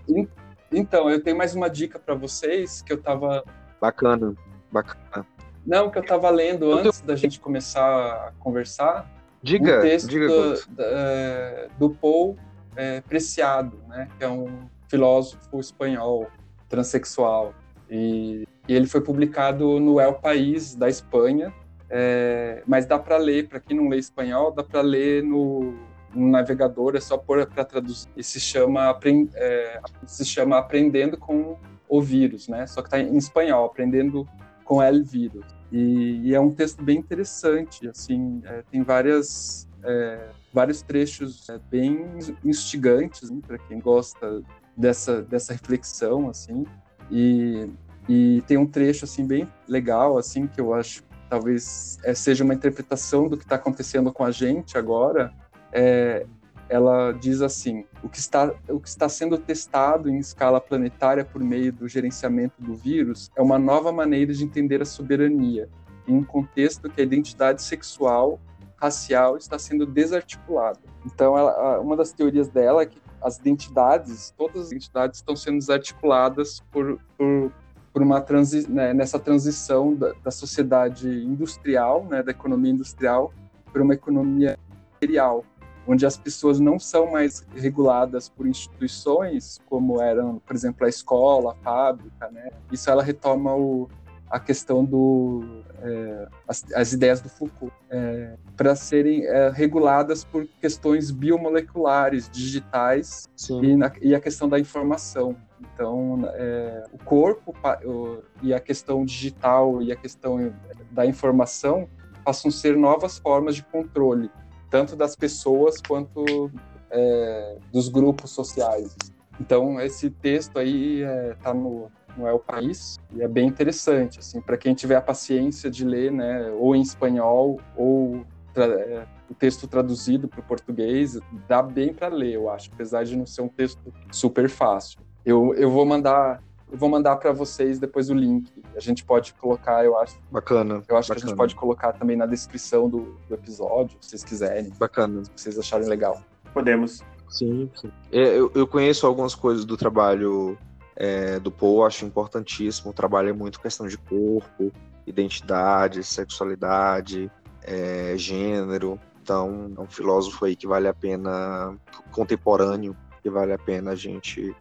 S2: Hum. Então, eu tenho mais uma dica para vocês que eu tava.
S4: Bacana, bacana.
S2: Não, que eu estava lendo antes da gente começar a conversar.
S4: Diga,
S2: um texto
S4: diga.
S2: Do, é, do Paul é, Preciado, né, que é um filósofo espanhol transexual. E, e ele foi publicado no El País, da Espanha, é, mas dá para ler, para quem não lê espanhol, dá para ler no, no, navegador, é só pôr para traduzir. E se chama, é, se chama Aprendendo com o Vírus, né? Só que está em espanhol, Aprendendo com El Vírus. E, e, é um texto bem interessante, assim, é, tem várias, é, vários trechos é, bem instigantes né, para quem gosta dessa, dessa reflexão, assim, e, e tem um trecho, assim, bem legal, assim, que eu acho talvez é, seja uma interpretação do que está acontecendo com a gente agora, é, ela diz assim: o que, está, o que está sendo testado em escala planetária por meio do gerenciamento do vírus é uma nova maneira de entender a soberania, em um contexto que a identidade sexual, racial está sendo desarticulada. Então, ela, uma das teorias dela é que as identidades, todas as identidades estão sendo desarticuladas por, por, por uma transi né, nessa transição da, da sociedade industrial, né, da economia industrial, para uma economia material onde as pessoas não são mais reguladas por instituições como eram, por exemplo, a escola, a fábrica, né? Isso ela retoma o, a questão do é, as, as, ideias do Foucault é, para serem é, reguladas por questões biomoleculares, digitais e, na, e, a questão da informação. Então, é, o corpo o, e a questão digital e a questão da informação passam a ser novas formas de controle tanto das pessoas quanto é, dos grupos sociais. Então esse texto aí está é, no, no El País e é bem interessante, assim, para quem tiver a paciência de ler, né, ou em espanhol ou é, o texto traduzido para o português, dá bem para ler, eu acho, apesar de não ser um texto super fácil. Eu, eu vou mandar eu vou mandar para vocês depois o link. A gente pode colocar, eu acho.
S4: Bacana.
S2: Eu acho
S4: bacana.
S2: que a gente pode colocar também na descrição do, do episódio, se vocês quiserem.
S4: Bacana.
S2: Se vocês acharem legal.
S3: Podemos.
S4: Sim, sim. É, eu, eu conheço algumas coisas do trabalho é, do Paul, acho importantíssimo. O trabalho é muito questão de corpo, identidade, sexualidade, é, gênero. Então, é um filósofo aí que vale a pena, contemporâneo, que vale a pena a gente,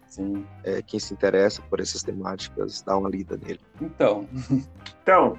S4: é, quem se interessa por essas temáticas, dar uma lida nele.
S2: Então.
S3: Então.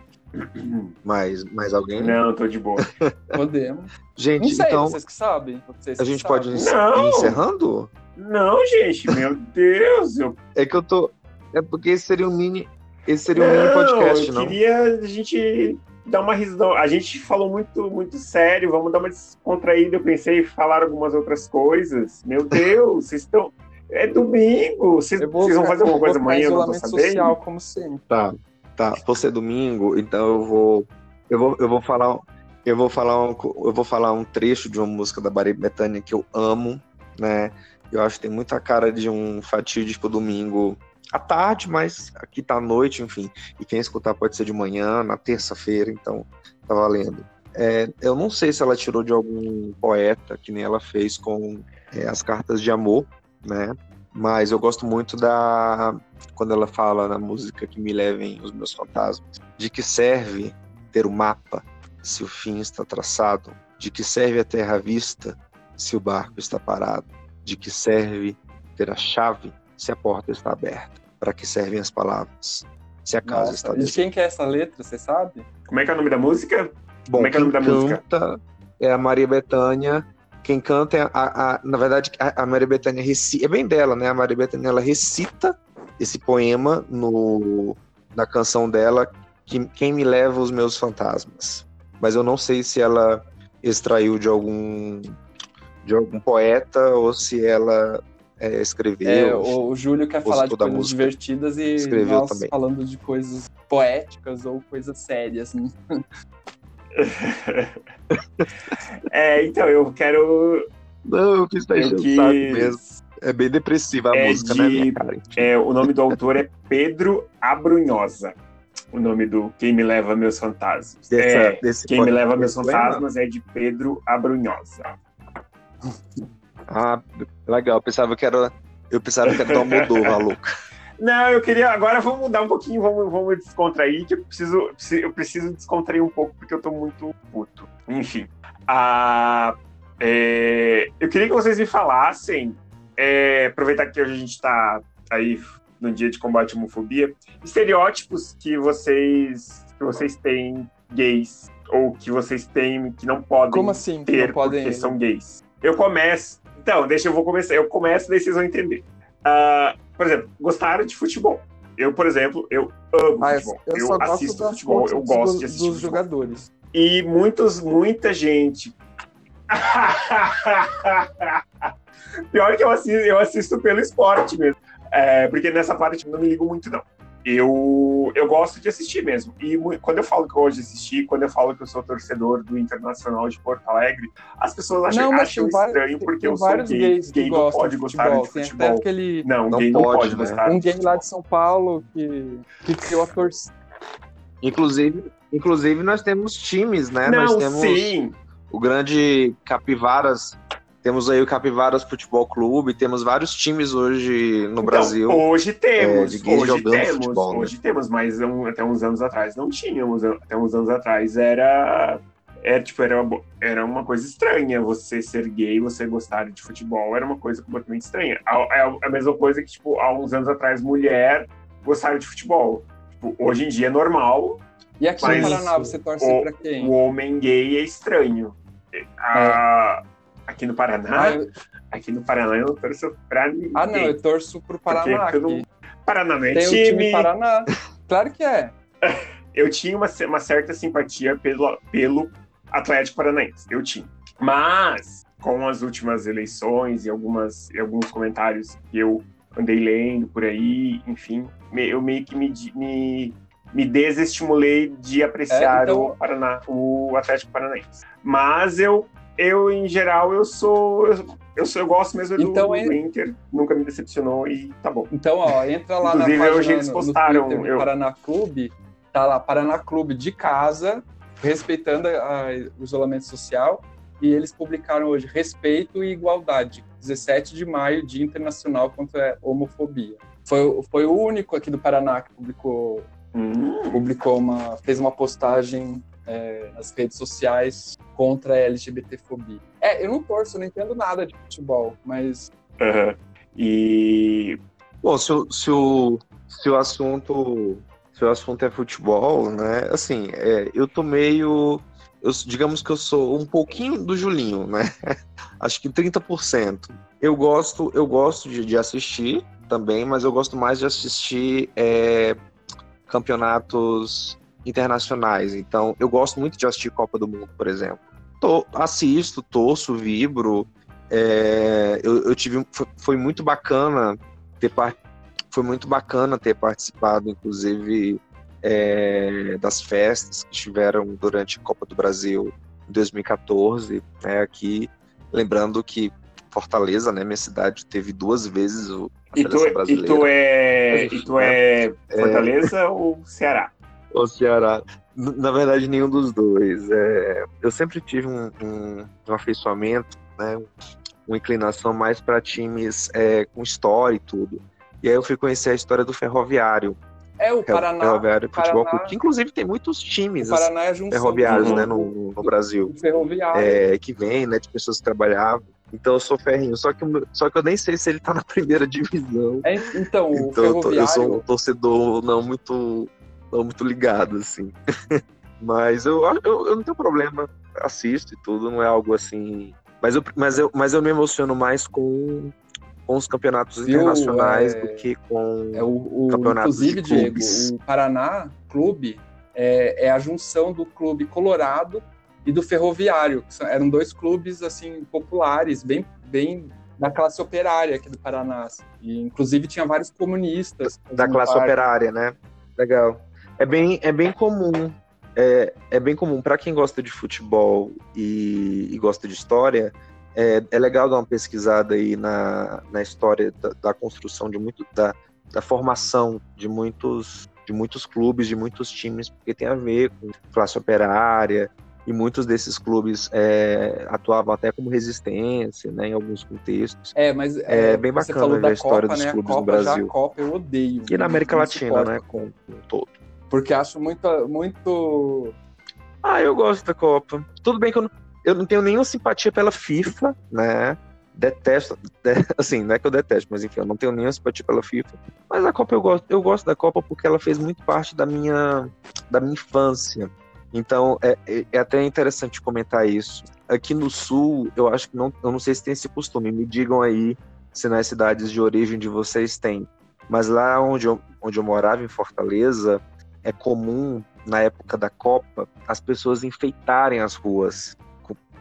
S4: Mais, mais alguém?
S3: Não, tô de boa. [LAUGHS]
S2: Podemos.
S4: Gente,
S2: Não sei,
S4: então.
S2: Vocês que sabem. Vocês
S4: a gente
S2: sabem.
S4: pode ir encerrando?
S3: Não, gente, meu [LAUGHS] Deus. Eu...
S4: É que eu tô. É porque esse seria um mini. Esse seria um não, mini podcast,
S3: eu
S4: não?
S3: queria a gente dar uma risada. A gente falou muito, muito sério, vamos dar uma descontraída. Eu pensei em falar algumas outras coisas. Meu Deus, vocês estão. É domingo, vocês,
S2: vou
S3: vocês vão fazer alguma
S2: vou
S3: coisa amanhã, eu não tô
S2: isolamento
S3: sabendo.
S2: social, como sempre.
S4: Tá, tá. Você é domingo, então eu vou, eu vou, eu vou falar, eu vou falar um, eu vou falar um trecho de uma música da Maria Bethânia que eu amo, né? Eu acho que tem muita cara de um fatídico domingo à tarde, mas aqui tá à noite, enfim. E quem escutar pode ser de manhã, na terça-feira, então tá valendo. É, eu não sei se ela tirou de algum poeta, que nem ela fez com é, as cartas de amor, né? Mas eu gosto muito da quando ela fala na música que me levem os meus fantasmas, de que serve ter o mapa se o fim está traçado, de que serve a terra vista se o barco está parado, de que serve ter a chave se a porta está aberta, para que servem as palavras se a casa está
S2: Nossa, de
S4: deserta.
S2: quem que é essa letra, você sabe?
S3: Como é que é o nome da música?
S4: Bom,
S3: Como é que é o nome
S4: quem
S3: da música?
S4: canta é a Maria Bethânia. Quem canta é a, a- na verdade, a, a Maria Bethânia recita, é bem dela, né? A Maria Bethânia ela recita esse poema no, na canção dela, que, Quem me leva os meus fantasmas. Mas eu não sei se ela extraiu de algum de algum poeta ou se ela é, escreveu.
S2: É, o, o Júlio quer falar de coisas
S4: música
S2: divertidas e
S4: escreveu
S2: nós
S4: também.
S2: falando de coisas poéticas ou coisas sérias. né? [LAUGHS]
S3: É, então, eu quero.
S4: Não, eu quis dar
S3: Eu quis.
S4: mesmo. É bem depressiva a
S3: É
S4: música, né,
S3: de-
S4: minha cara?
S3: É, o nome do autor é Pedro Abrunhosa. O nome do Quem Me Leva Meus Fantasmas.
S4: Dessa-
S3: É,
S4: desse
S3: Quem Me Leva Meus? Fantasmas é de Pedro Abrunhosa.
S4: Ah, legal. Eu pensava que era. Eu pensava que era do Almodóvar, [LAUGHS] louco.
S3: Não, eu queria. Agora vamos mudar um pouquinho, vamos, vamos descontrair, que eu preciso, eu preciso descontrair um pouco, porque eu tô muito puto. Enfim. Ah, é, eu queria que vocês me falassem, é, aproveitar que hoje a gente tá aí no dia de combate à homofobia, estereótipos que vocês, que vocês têm gays, ou que vocês têm que não podem
S2: Como assim? que
S3: ter
S2: não podem...
S3: porque são gays. Eu começo. Então, deixa eu vou começar. Eu começo, daí vocês vão entender. Ah, por exemplo, gostaram de futebol. Eu, por exemplo, eu amo
S2: Ah, eu,
S3: futebol.
S2: eu
S3: Eu, assisto futebol, eu gosto
S2: dos,
S3: de assistir
S2: dos
S3: futebol.
S2: jogadores.
S3: E muitos, muita gente. [LAUGHS] Pior que eu assisto, eu assisto pelo esporte mesmo. É, porque nessa parte eu não me ligo muito, não. Eu, eu gosto de assistir mesmo. E quando eu falo que eu gosto de assistir, quando eu falo que eu sou torcedor do Internacional de Porto Alegre, as pessoas acham,
S2: Não,
S3: acham
S2: tem vários,
S3: estranho
S2: tem-
S3: porque
S2: tem
S3: eu sou
S2: vários
S3: gay.
S2: gays
S3: Gay não pode
S2: de
S3: gostar
S2: futebol.
S3: de
S2: Tem até
S3: futebol.
S2: aquele...
S3: Não,
S4: Não
S3: gay não
S4: pode,
S3: pode
S4: né?
S3: gostar
S2: Um gay lá de São Paulo que, que criou a torcida.
S4: Inclusive, inclusive, nós temos times, né? nós
S3: Não,
S4: temos
S3: sim.
S4: o grande Capivaras. Temos aí o Capivaras Futebol Clube, temos vários times hoje no
S3: Então,
S4: Brasil.
S3: Hoje temos,
S4: de gays
S3: hoje
S4: jogando
S3: temos,
S4: futebol, né?
S3: hoje temos, mas um- até uns anos atrás não tínhamos. Até uns anos atrás era, era tipo era, uma- era uma coisa estranha. Você ser gay, você gostar de futebol, era uma coisa completamente estranha. A- É a mesma coisa que tipo há uns anos atrás mulher gostar de futebol. Tipo, hoje em dia é normal.
S2: E aqui no Paraná, você torce
S3: o-
S2: pra quem?
S3: O homem gay é estranho. A- Aqui no Paraná,
S2: Ah, eu-
S3: aqui no Paraná eu não torço pra ninguém.
S2: ah, não, eu torço pro Paraná
S3: Porque não-. Paraná não é
S2: Tem o
S3: time.
S2: time Paraná. Claro que é. [LAUGHS]
S3: eu tinha uma, uma certa simpatia pelo, pelo Atlético Paranaense. Eu tinha. Mas, com as últimas eleições e, algumas, e alguns comentários que eu andei lendo por aí, enfim, eu meio que me, me, me desestimulei de apreciar
S2: É, então-
S3: o, Paraná, o Atlético Paranaense. Mas eu, eu em geral, eu sou. Eu, eu, sou, eu gosto mesmo do,
S2: Então,
S3: do
S2: é-
S3: Inter, nunca me decepcionou e tá bom.
S2: Então, ó, entra lá
S3: Inclusive,
S2: na página
S3: hoje eles postaram,
S2: no Twitter
S3: eu-
S2: Paraná Clube, tá lá, Paraná Clube de casa, respeitando a- o isolamento social, e eles publicaram hoje respeito e igualdade, 17 de maio, Dia Internacional contra a Homofobia. Foi, foi o único aqui do Paraná que publicou,
S3: Hum.
S2: publicou uma, fez uma postagem é, nas redes sociais contra a LGBTfobia. É, eu não torço, eu não entendo nada de futebol, mas
S3: Aham. E
S4: Bom, se, se, o, se o assunto se o assunto é futebol, né? Assim, é, eu tô meio. Eu, digamos que eu sou um pouquinho do Julinho, né? [LAUGHS] Acho que 30%. Eu gosto, eu gosto de, de assistir também, mas eu gosto mais de assistir é, campeonatos internacionais. Então, eu gosto muito de assistir Copa do Mundo, por exemplo. Tô, assisto, torço, vibro. É, eu, eu, tive. Foi, foi, muito bacana ter foi muito bacana ter participado, inclusive, é, das festas que tiveram durante a Copa do Brasil em 2014, né, aqui, lembrando que Fortaleza, né, minha cidade, teve duas vezes o
S3: e tu, e tu é, e tu é, é Fortaleza é... ou Ceará?
S4: O Ceará. Na verdade, nenhum dos dois. É, eu sempre tive um, um, um afeiçoamento, né, uma inclinação mais para times é, com história e tudo. E aí eu fui conhecer a história do Ferroviário.
S2: É, o Paraná.
S4: Ferroviário Futebol Clube, que inclusive tem muitos times
S2: Paraná é
S4: ferroviários né, no, no Brasil.
S2: Ferroviário.
S4: É, que vem, né, de pessoas que trabalhavam. Então eu sou ferrinho, só que, só que eu nem sei se ele tá na [LAUGHS] primeira divisão.
S2: É, então,
S4: o então ferroviário... eu sou um torcedor não muito, não muito ligado, assim. [LAUGHS] mas eu, eu, eu não tenho problema, assisto e tudo, não é algo assim. Mas eu, mas eu, mas eu me emociono mais com, com os campeonatos Viu, internacionais é... do que com
S2: é o, o, campeonatos inclusive, de clubes. Diego, o Paraná Clube é, é a junção do clube Colorado e do Ferroviário, que eram dois clubes assim populares, bem, bem da classe operária aqui do Paraná. Assim. E inclusive tinha vários comunistas.
S4: Da classe parte. operária, né? Legal. É bem, é bem comum. É, é bem comum para quem gosta de futebol e, e gosta de história. É, é, legal dar uma pesquisada aí na, na história da, da construção de muito da, da formação de muitos de muitos clubes, de muitos times, porque tem a ver com classe operária, e muitos desses clubes é, atuavam até como resistência, né, em alguns contextos.
S2: É, mas
S4: é, é bem bacana a história Copa, dos né? clubes
S2: Copa,
S4: no Brasil.
S2: a Copa eu odeio.
S4: E na América Latina, né, com, com todo.
S2: Porque acho muito, muito.
S4: Ah, eu gosto da Copa. Tudo bem que eu não, eu não tenho nenhuma simpatia pela FIFA, né? Detesto, de, [LAUGHS] assim, não é que eu detesto, mas enfim, eu não tenho nenhuma simpatia pela FIFA. Mas a Copa eu gosto, eu gosto da Copa porque ela fez muito parte da minha, da minha infância. Então, é, é, é, até interessante comentar isso. Aqui no Sul, eu acho que não, eu não sei se tem esse costume. Me digam aí se nas cidades de origem de vocês tem. Mas lá onde eu, onde eu morava, em Fortaleza, é comum, na época da Copa, as pessoas enfeitarem as ruas,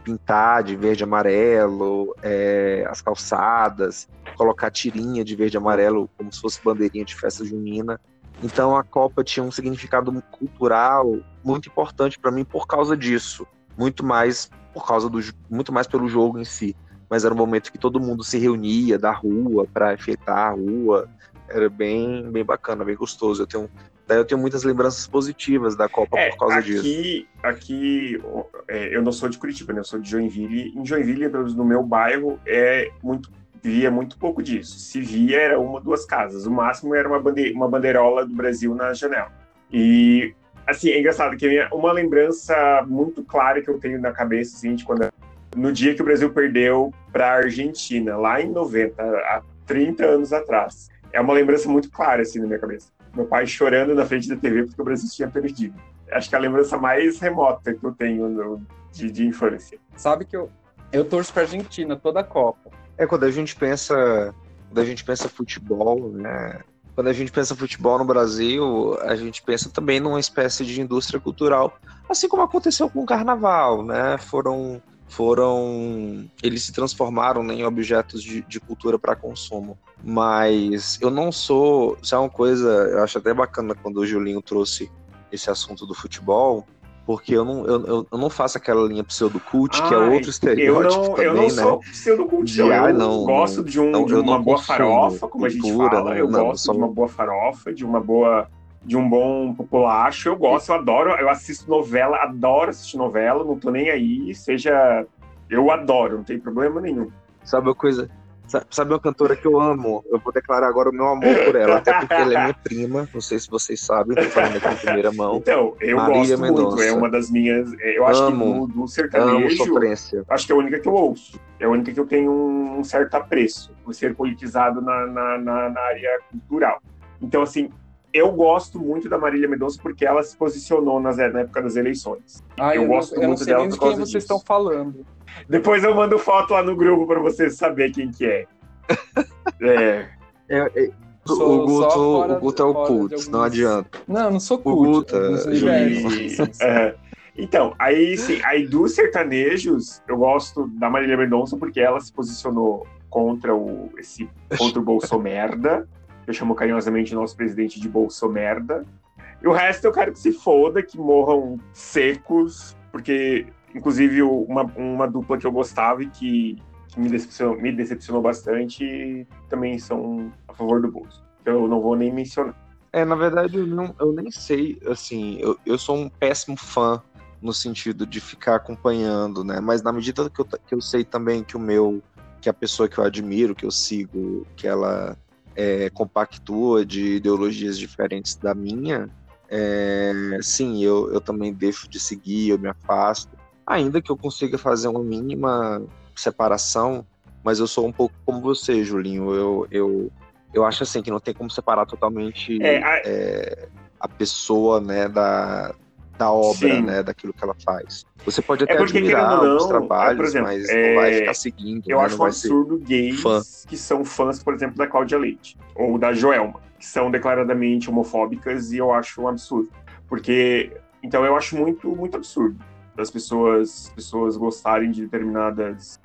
S4: pintar de verde e amarelo, é, as calçadas, colocar tirinha de verde e amarelo, como se fosse bandeirinha de festa junina. Então a Copa tinha um significado cultural muito importante para mim por causa disso, muito mais por causa do muito mais pelo jogo em si. Mas era um momento que todo mundo se reunia da rua para enfeitar a rua. Era bem bem bacana, bem gostoso. Eu tenho daí eu tenho muitas lembranças positivas da Copa é, por causa
S3: aqui,
S4: disso.
S3: Aqui é, eu não sou de Curitiba, né? Eu sou de Joinville. Em Joinville, pelo menos no meu bairro, é muito via muito pouco disso. Se via, era uma, duas casas. O máximo era uma, bande uma bandeirola do Brasil na janela. E, assim, é engraçado que uma lembrança muito clara que eu tenho na cabeça, assim, de quando... No dia que o Brasil perdeu para a Argentina, lá em 90, há 30 anos atrás. É uma lembrança muito clara, assim, na minha cabeça. Meu pai chorando na frente da TV porque o Brasil tinha perdido. Acho que é a lembrança mais remota que eu tenho no, de, de infância.
S2: Sabe que eu, eu torço para a Argentina toda a Copa.
S4: É, quando a gente pensa, quando a gente pensa futebol, né? Quando a gente pensa futebol no Brasil, a gente pensa também numa espécie de indústria cultural, assim como aconteceu com o carnaval, né? Foram foram eles se transformaram né, em objetos de, de cultura para consumo mas eu não sou isso é uma coisa eu acho até bacana quando o Julinho trouxe esse assunto do futebol porque eu não, eu, eu não faço aquela linha pseudo-cult, que é outro estereótipo
S3: eu não,
S4: também,
S3: eu não
S4: né?
S3: sou pseudo-cult, eu, eu não, gosto de, um, não, de uma boa farofa, como a gente fala, eu gosto de uma boa farofa, de uma boa de um bom populacho, eu gosto, eu adoro, eu assisto novela, adoro assistir novela, não tô nem aí, seja... Eu adoro, não tem problema nenhum.
S4: Sabe uma coisa, Sabe uma cantora que eu amo? Eu vou declarar agora o meu amor por ela, até porque ela é minha [LAUGHS] prima. Não sei se vocês sabem, tô falando aqui em primeira mão.
S3: Então, eu Marília gosto Mendonça. muito, é uma das minhas. Eu acho amo, que do, do sertanejo. Amo acho que é a única que eu ouço. É a única que eu tenho um certo apreço por ser politizado na, na, na, na área cultural. Então, assim, eu gosto muito da Marília Mendonça porque ela se posicionou nas, na época das eleições.
S2: Ah, eu, eu gosto não, muito eu não sei dela nem de quem vocês estão falando.
S3: Depois eu mando foto lá no grupo para vocês saberem quem que é.
S4: é. é, é o Guto, o Guto é o
S2: alguns-
S4: não adianta.
S2: Não, eu não sou
S4: O
S2: cult.
S4: Guto, é,
S3: é. Então, aí sim, aí dos sertanejos, eu gosto da Marília Mendonça porque ela se posicionou contra o esse contra o Bolsomerda. Eu chamo carinhosamente nosso presidente de Bolsomerda. E o resto eu quero que se foda, que morram secos, porque inclusive uma, uma dupla que eu gostava e que, que me, decepcionou, me decepcionou bastante também são a favor do Bolso. Eu não vou nem mencionar.
S4: É, na verdade, eu, não, eu nem sei, assim, eu, eu sou um péssimo fã no sentido de ficar acompanhando, né? Mas na medida que eu, que eu sei também que o meu, que a pessoa que eu admiro, que eu sigo, que ela é, compactua de ideologias diferentes da minha, é, sim, eu, eu também deixo de seguir, eu me afasto, ainda que eu consiga fazer uma mínima separação, mas eu sou um pouco como você, Julinho, eu, eu, eu acho assim que não tem como separar totalmente
S3: É, a-
S4: é, a pessoa, né, da, da obra,
S3: Sim.
S4: né, daquilo que ela faz. Você pode
S3: É
S4: até
S3: porque,
S4: admirar
S3: não,
S4: os trabalhos,
S3: é, exemplo,
S4: mas
S3: é,
S4: não vai ficar seguindo,
S3: Eu
S4: né,
S3: acho um absurdo gays
S4: fã.
S3: que são fãs, por exemplo, da Cláudia Leite ou da Joelma, que são declaradamente homofóbicas e eu acho um absurdo. Porque, então eu acho muito, muito absurdo das pessoas, pessoas gostarem de determinadas,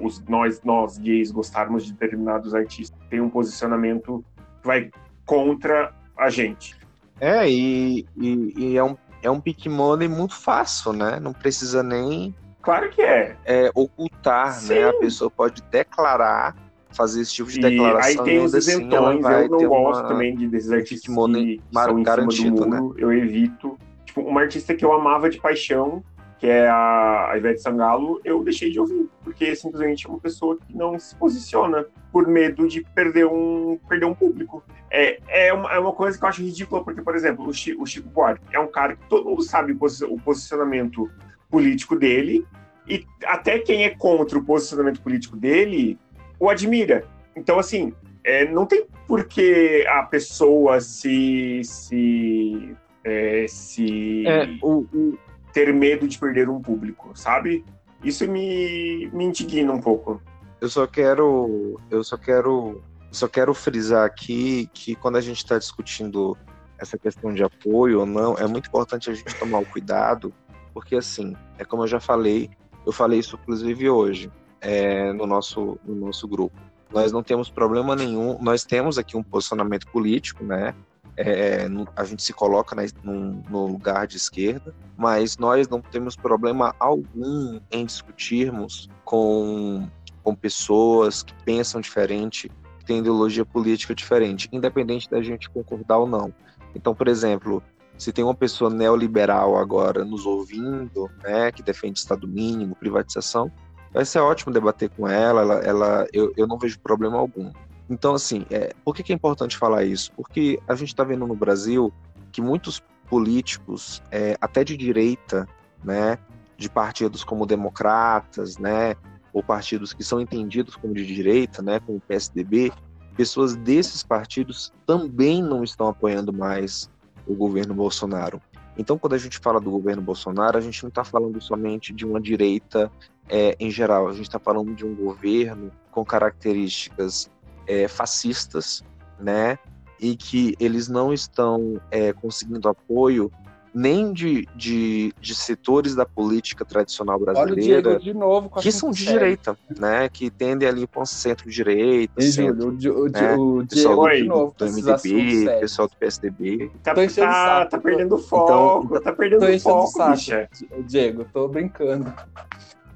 S3: os nós, nós gays gostarmos de determinados artistas, tem um posicionamento que vai contra a gente.
S4: É, e, e, e é um, é um pick money muito fácil, né? Não precisa nem
S3: Claro que é.
S4: é, ocultar,
S3: Sim.
S4: né? A pessoa pode declarar, fazer esse tipo de
S3: E aí tem os
S4: assim
S3: isentões,
S4: vai
S3: eu não gosto
S4: uma...
S3: também de, desses artistas que, são em
S4: garantido,
S3: cima do muro, eu evito. Tipo, uma artista que eu amava de paixão, que é a Ivete Sangalo, eu deixei de ouvir, porque simplesmente é uma pessoa que não se posiciona por medo de perder um, perder um público. É, é, uma, é uma coisa que eu acho ridícula, porque, por exemplo, o Chico, o Chico Buarque é um cara que todo mundo sabe o posicionamento político dele, e até quem é contra o posicionamento político dele o admira. Então, assim, é, não tem por que a pessoa se. se. é, se
S4: É, o, o-
S3: ter medo de perder um público, sabe? Isso me, me indigna um pouco.
S4: eu só quero eu só quero só quero frisar aqui que quando a gente está discutindo essa questão de apoio ou não é muito importante a gente tomar o cuidado porque assim é como eu já falei eu falei isso inclusive hoje é, no nosso no nosso grupo nós não temos problema nenhum nós temos aqui um posicionamento político né é, a gente se coloca na- num- no lugar de esquerda, mas nós não temos problema algum em discutirmos com, com pessoas que pensam diferente, que têm ideologia política diferente, independente da gente concordar ou não. Então, por exemplo, se tem uma pessoa neoliberal agora nos ouvindo, né, que defende Estado mínimo, privatização, vai ser ótimo debater com ela, ela, ela eu, eu não vejo problema algum. Então, assim, é, por que, que é importante falar isso? Porque a gente está vendo no Brasil que muitos políticos, é, até de direita, né, de partidos como democratas, né, ou partidos que são entendidos como de direita, né, como o PSDB, pessoas desses partidos também não estão apoiando mais o governo Bolsonaro. Então, quando a gente fala do governo Bolsonaro, a gente não está falando somente de uma direita é, em geral, a gente está falando de um governo com características é, fascistas, né? E que eles não estão é, conseguindo apoio nem de, de, de setores da política tradicional
S2: Olha o
S4: brasileira,
S2: Diego de novo com a
S4: que são de direita, né? Que tendem ali para um centro-direita,
S2: Ei,
S4: centro,
S2: Júlio, o, Di- o,
S4: né?
S2: o
S4: pessoal
S2: Diego de
S3: do-
S2: novo
S4: do MDB, pessoal do PSDB.
S3: Tá, tá,
S2: saco,
S3: tá perdendo foco,
S4: então-
S3: tá perdendo
S2: Tô enchendo o
S3: foco,
S2: saco. Diego, tô brincando.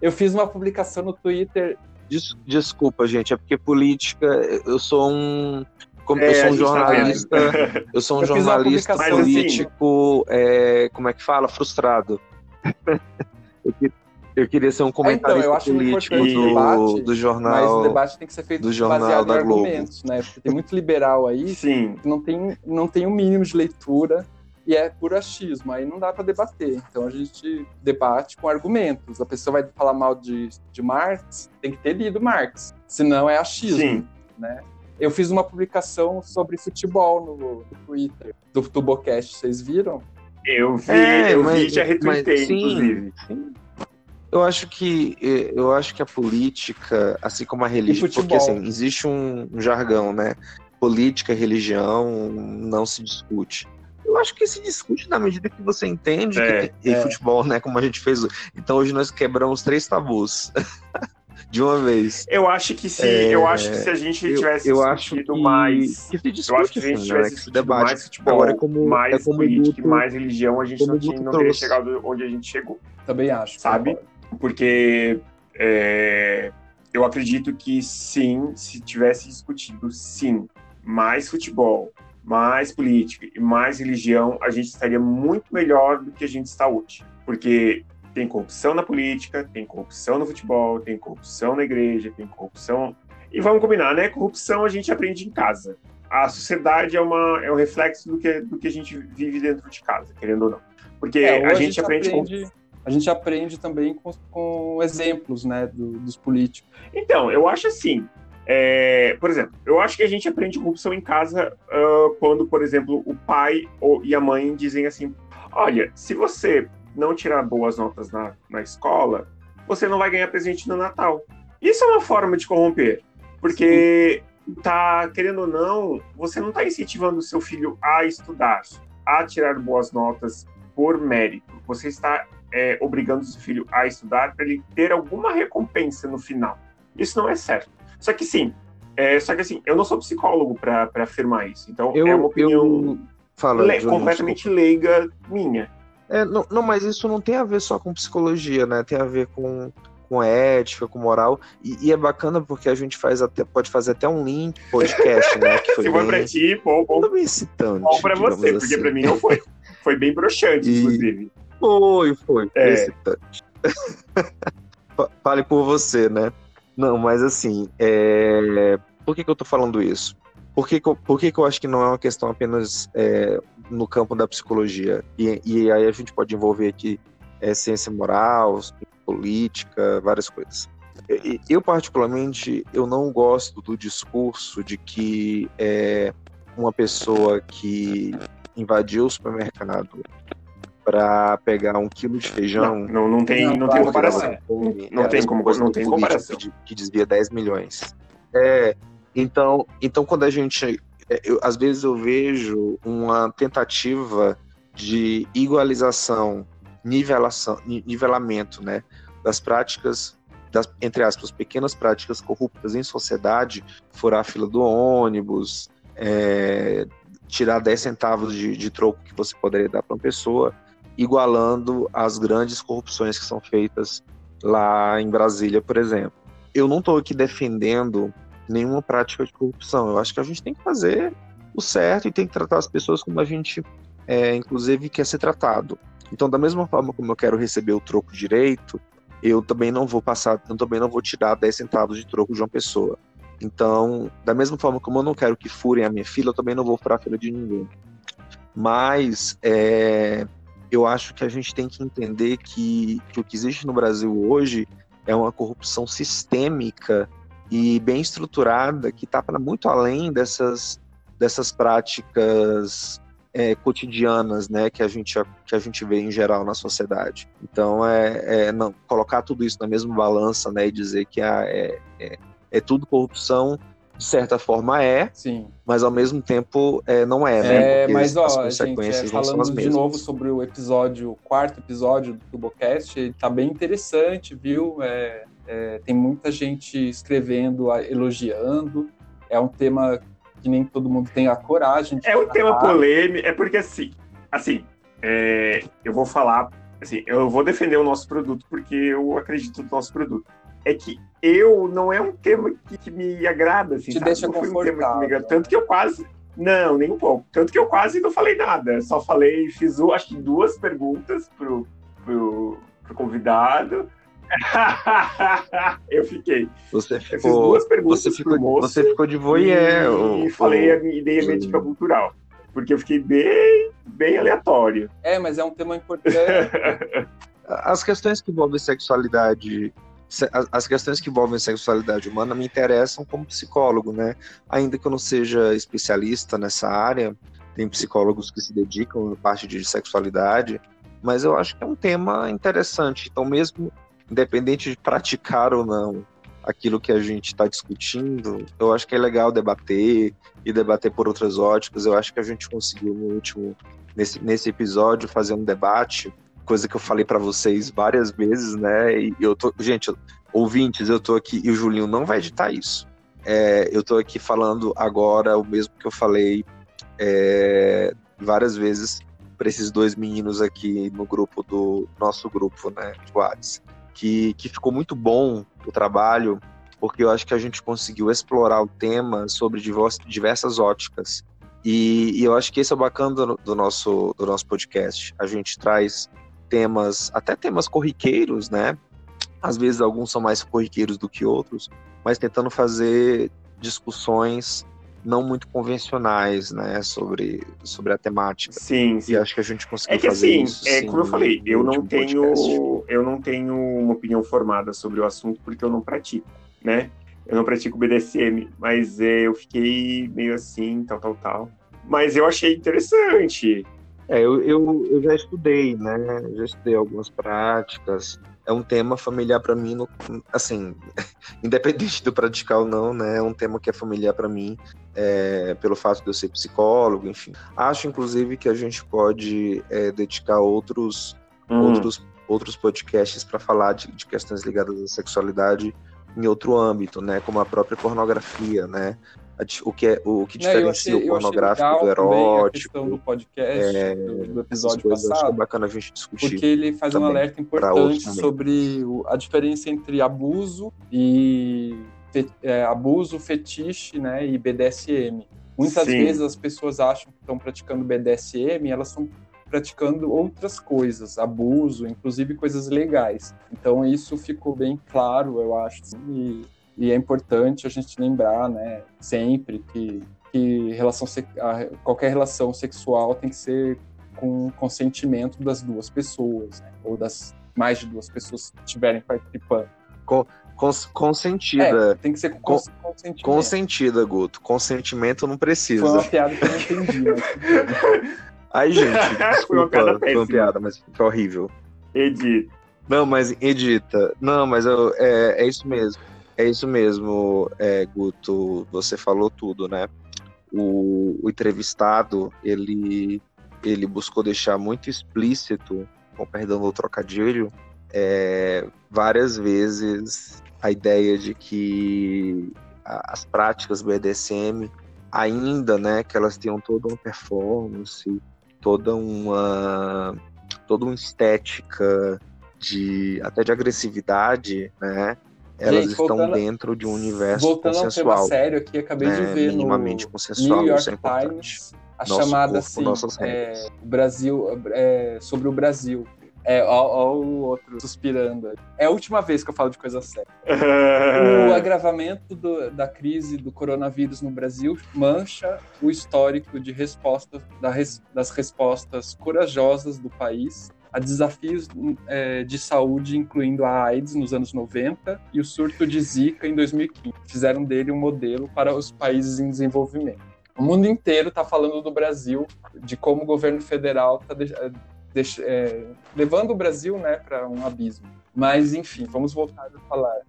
S2: Eu fiz uma publicação no Twitter.
S4: Des- desculpa, gente, é porque política, eu sou um. Como, eu
S3: É,
S4: sou
S3: a
S4: um
S3: gente tá
S4: jornalista,
S3: vendo.
S4: eu sou um [LAUGHS]
S2: Eu
S4: jornalista
S2: publicação
S3: assim.
S4: político, é, como é que fala? Frustrado. [LAUGHS] eu, eu queria ser um comentarista
S2: então, eu acho
S4: político
S2: importante
S3: o
S4: do,
S2: debate,
S4: do
S2: Mas
S4: jornal.
S2: o debate tem que ser feito
S4: do jornal
S2: baseado
S4: da
S2: em
S4: Globo.
S2: argumentos, né? Porque tem muito liberal aí
S3: Sim,
S2: que não tem, não tem o mínimo de leitura e é puro achismo. Aí não dá para debater. Então a gente debate com argumentos. A pessoa vai falar mal de, de Marx, tem que ter lido Marx. Senão é achismo,
S3: sim.
S2: né? Eu fiz uma publicação sobre futebol no, no Twitter do Tubocast, vocês viram?
S3: Eu vi,
S4: É,
S3: eu
S4: mas-
S3: vi, já retuitei,
S4: mas sim.
S3: inclusive.
S4: Eu acho que eu acho que a política, assim como a religião, porque assim, existe um, um jargão, né? política e religião não se discute. Eu acho que se discute na medida que você entende
S3: É,
S4: que tem, e futebol, né? Como a gente fez. Então hoje nós quebramos três tabus [LAUGHS] de uma vez.
S3: Eu acho que se,
S4: É,
S3: eu acho que se a gente
S4: Eu,
S3: tivesse
S4: eu acho que,
S3: mais.
S4: que se discute,
S3: Eu acho que se a gente tivesse
S4: né,
S3: discutido
S4: debate.
S3: mais futebol,
S4: Agora, é como-
S3: mais
S4: é como
S3: política,
S4: Guto-
S3: mais religião, a gente não, tinha, não teria chegado onde a gente chegou.
S2: Também acho.
S3: Sabe? Porque é, eu acredito que sim, se tivesse discutido sim mais futebol, mais política e mais religião, a gente estaria muito melhor do que a gente está hoje. Porque tem corrupção na política, tem corrupção no futebol, tem corrupção na igreja, tem corrupção. E vamos combinar, né? Corrupção a gente aprende em casa. A sociedade é, uma, é um reflexo do que, do que a gente vive dentro de casa, querendo ou não. Porque
S2: É, ou
S3: a, gente aprende, com
S2: a gente aprende também com, com exemplos, né, do- dos políticos.
S3: Então, eu acho assim. É, por exemplo, eu acho que a gente aprende corrupção em casa ah, quando, por exemplo, o pai ou, e a mãe dizem assim: olha, se você não tirar boas notas na, na escola, você não vai ganhar presente no Natal. Isso é uma forma de corromper, porque tá querendo ou não, você não está incentivando o seu filho a estudar, a tirar boas notas por mérito. Você está é, obrigando o seu filho a estudar para ele ter alguma recompensa no final. Isso não é certo. Só que sim, é, só que assim, eu não sou psicólogo para afirmar isso. Então
S4: Eu,
S3: é uma opinião
S4: eu fala,
S3: le- completamente leiga minha.
S4: É, não, não, mas isso não tem a ver só com psicologia, né? Tem a ver com, com ética, com moral. E, e é bacana porque a gente faz até, pode fazer até um link podcast, né? Que [LAUGHS] foi
S3: Se
S4: bem,
S3: para ti, bom, bom,
S4: foi bem excitante.
S3: bom
S4: digamos
S3: você, porque
S4: assim.
S3: para mim não foi. Foi bem broxante, [LAUGHS]
S4: E-
S3: inclusive.
S4: Foi, foi.
S3: É.
S4: excitante. [LAUGHS] Fa- Fale por você, né? Não, mas assim, é... por que, que eu tô falando isso? Por que, que, eu, por que, que eu acho que não é uma questão apenas é, no campo da psicologia? E, e aí a gente pode envolver aqui é, ciência moral, política, várias coisas. Eu, particularmente, eu não gosto do discurso de que é, uma pessoa que invadiu o supermercado para pegar um quilo de feijão.
S3: Não, não, tem,
S2: Não,
S3: não, tem comparação.
S2: não.
S3: Não tem como-
S4: coisa
S3: não tem comparação.
S4: Que, que desvia 10 milhões. É, então, então quando a gente. é, eu- às vezes eu vejo uma tentativa de igualização, nivelação, ni- nivelamento, né, das práticas, das, entre aspas, pequenas práticas corruptas em sociedade, furar a fila do ônibus, é, tirar 10 centavos de, de troco que você poderia dar para uma pessoa, igualando as grandes corrupções que são feitas lá em Brasília, por exemplo. Eu não estou aqui defendendo nenhuma prática de corrupção. Eu acho que a gente tem que fazer o certo e tem que tratar as pessoas como a gente, é, inclusive, quer ser tratado. Então, da mesma forma como eu quero receber o troco direito, eu também não vou passar, eu também não vou tirar 10 centavos de troco de uma pessoa. Então, da mesma forma como eu não quero que furem a minha fila, eu também não vou furar a fila de ninguém. Mas é, eu acho que a gente tem que entender que, que o que existe no Brasil hoje é uma corrupção sistêmica e bem estruturada que está para muito além dessas, dessas práticas é, cotidianas né, que, a gente, que a gente vê em geral na sociedade. Então, é, é não, colocar tudo isso na mesma balança né, e dizer que ah, é, é, é tudo corrupção, de certa forma é,
S2: Sim.
S4: mas ao mesmo tempo é, não é, né?
S2: É,
S4: Porque
S2: mas ó,
S4: as
S2: gente,
S4: consequências
S2: é,
S4: não são as
S2: falando de novo sobre o episódio, o quarto episódio do Tubocast, ele tá bem interessante, viu? É, é, tem muita gente escrevendo, elogiando. É um tema que nem todo mundo tem a coragem de
S3: É um tema polêmico, é porque assim, assim, é, eu vou falar, assim, eu vou defender o nosso produto porque eu acredito no nosso produto. É que eu não é um tema que, que me agrada, assim,
S2: Te
S3: sabe?
S2: deixa
S3: não foi um tema que me
S2: confortável.
S3: agrada. Tanto que eu quase, não, nem um pouco. Tanto que eu quase não falei nada. Só falei, fiz acho que duas perguntas pro, pro, pro convidado. [LAUGHS] eu fiquei.
S4: Você
S3: Eu fiz
S4: ficou,
S3: duas perguntas
S4: você ficou,
S3: pro moço.
S4: você ficou de voyeur.
S3: E falei a minha ideia minha dica cultural. Porque eu fiquei bem, bem aleatório.
S2: É, mas é um tema importante. [LAUGHS]
S4: As questões que envolvem sexualidade, se- as- questões que envolvem sexualidade humana me interessam como psicólogo, né? Ainda que eu não seja especialista nessa área, tem psicólogos que se dedicam na parte de sexualidade, mas eu acho que é um tema interessante. Então, mesmo independente de praticar ou não aquilo que a gente está discutindo, eu acho que é legal debater e debater por outras óticas. Eu acho que a gente conseguiu no último, nesse, nesse episódio, fazer um debate, coisa que eu falei para vocês várias vezes, né? E eu tô, gente, ouvintes, eu tô aqui e o Julinho não vai editar isso. É, eu tô aqui falando agora o mesmo que eu falei é, várias vezes para esses dois meninos aqui no grupo do nosso grupo, né, de WhatsApp que, que ficou muito bom o trabalho, porque eu acho que a gente conseguiu explorar o tema sobre diversas óticas. E, e eu acho que esse é o bacana do, do, nosso, do nosso podcast. A gente traz temas, até temas corriqueiros, né? Às vezes alguns são mais corriqueiros do que outros, mas tentando fazer discussões não muito convencionais, né, sobre, sobre a temática.
S3: Sim, sim.
S4: E acho que a gente conseguiu
S3: é que,
S4: fazer
S3: assim,
S4: isso.
S3: É
S4: sim,
S3: como eu falei, eu não tenho,
S4: podcast.
S3: eu não tenho uma opinião formada sobre o assunto porque eu não pratico, né? Eu não pratico BDSM, mas é, eu fiquei meio assim, tal, tal, tal. Mas eu achei interessante.
S4: É, eu, eu, eu já estudei, né? Já estudei algumas práticas. É um tema familiar para mim, no, assim, [LAUGHS] independente do praticar ou não, né? É um tema que é familiar para mim, é, pelo fato de eu ser psicólogo, enfim. Acho, inclusive, que a gente pode é, dedicar outros,
S3: Hum.
S4: outros, outros podcasts para falar de, de questões ligadas à sexualidade em outro âmbito, né? Como a própria pornografia, né? A O que, é, o que
S2: eu
S4: diferencia
S2: achei,
S4: o pornográfico
S2: legal
S4: do
S2: também a
S4: erótico.
S2: questão do podcast,
S4: é,
S2: do, do episódio
S4: coisas, acho que é
S2: passado,
S4: bacana a gente discutir.
S2: porque ele faz um alerta importante sobre o- a diferença entre abuso e fe- é, abuso, fetiche, né, e BDSM. Muitas
S3: Sim.
S2: vezes as pessoas acham que estão praticando BDSM, e elas estão praticando outras coisas, abuso, inclusive coisas legais. Então isso ficou bem claro, eu acho, assim, e, e é importante a gente lembrar, né, sempre que, que relação qualquer relação sexual tem que ser com consentimento das duas pessoas, né, ou das mais de duas pessoas que estiverem participando.
S4: Cons- consentida.
S2: É, tem que ser com cons- consentimento.
S4: Consentida, Guto. Consentimento não
S2: Foi
S4: precisa.
S2: uma piada que eu não entendi, mas [LAUGHS]
S4: Ai, gente,
S3: Foi uma
S4: desculpa.
S3: piada
S4: Foi uma piada, mas foi horrível.
S3: Edi,
S4: Não, mas edita. Não, mas eu- é, é isso mesmo. É isso mesmo, é, Guto. Você falou tudo, né? O, o entrevistado, ele, ele buscou deixar muito explícito, com perdão do trocadilho, é, várias vezes a ideia de que as práticas BDSM ainda, né, que elas tenham toda uma performance, toda uma toda uma estética de até de agressividade, né? Elas
S2: Gente,
S4: estão
S2: voltando-
S4: dentro de um universo
S2: voltando a um tema
S4: consensual,
S2: sério aqui, acabei
S4: né?
S2: de ver no
S4: minimamente consensual,
S2: New York
S4: isso é importante.
S2: Times a
S4: Nosso
S2: chamada
S4: corpo,
S2: assim,
S4: nossas
S2: é, Brasil é, sobre o Brasil. É, ó, ó o outro suspirando. É a última vez que eu falo de coisa séria.
S3: É. [LAUGHS]
S2: O agravamento do- da crise do coronavírus no Brasil mancha o histórico de resposta, da res- das respostas corajosas do país a desafios é, de saúde, incluindo a AIDS nos anos 90 e o surto de Zika em 2015. Fizeram dele um modelo para os países em desenvolvimento. O mundo inteiro está falando do Brasil, de como o governo federal está levando o Brasil né, para um abismo. Mas, enfim, vamos voltar a falar.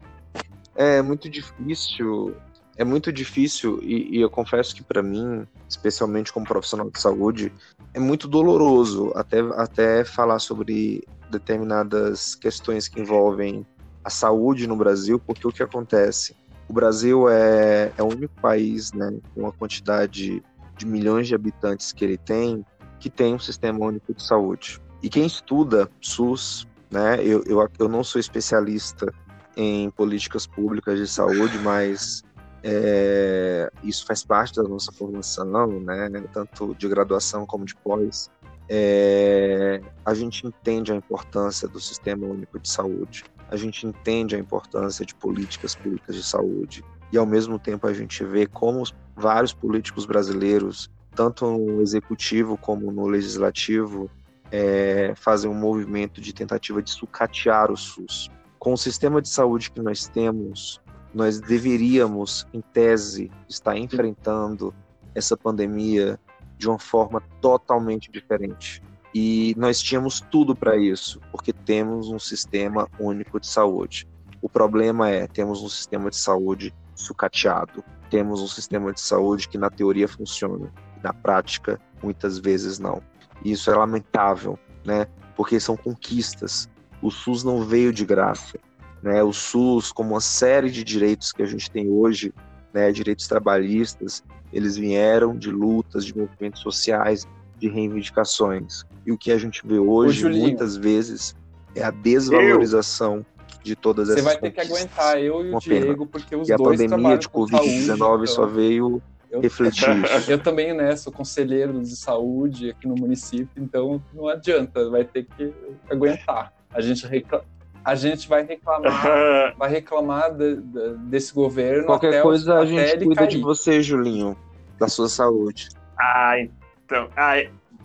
S4: É muito difícil, é muito difícil e, e eu confesso que para mim, especialmente como profissional de saúde, é muito doloroso até, até falar sobre determinadas questões que envolvem a saúde no Brasil, porque o que acontece? O Brasil é, é o único país, né, com uma quantidade de milhões de habitantes que ele tem, que tem um sistema único de saúde. E quem estuda SUS, né, eu, eu, eu não sou especialista em políticas públicas de saúde, mas é, isso faz parte da nossa formação, né, tanto de graduação como de pós. É, a gente entende a importância do Sistema Único de Saúde, a gente entende a importância de políticas públicas de saúde, e ao mesmo tempo a gente vê como os, vários políticos brasileiros, tanto no executivo como no legislativo, é, fazem um movimento de tentativa de sucatear o SUS. Com o sistema de saúde que nós temos, nós deveríamos, em tese, estar enfrentando essa pandemia de uma forma totalmente diferente. E nós tínhamos tudo para isso, porque temos um sistema único de saúde. O problema é, temos um sistema de saúde sucateado, temos um sistema de saúde que na teoria funciona, na prática muitas vezes não. E isso é lamentável, né? Porque são conquistas. O SUS não veio de graça, né? O SUS, como uma série de direitos que a gente tem hoje, né, direitos trabalhistas, eles vieram de lutas, de movimentos sociais, de reivindicações. E o que a gente vê hoje, muitas vezes, é a desvalorização eu? de todas essas
S2: Você vai ter que aguentar eu e o Diego, porque os
S4: e
S2: dois
S4: a pandemia de Covid-19
S2: então...
S4: só veio eu, refletir [LAUGHS] isso.
S2: Eu também, né, sou conselheiro de saúde aqui no município, então não adianta, vai ter que aguentar. A gente reclama, a gente vai reclamar, [LAUGHS] vai reclamar de, de, desse governo.
S4: Qualquer coisa a gente cuida cair. de você, Julinho, da sua saúde.
S3: Ah, então, ah,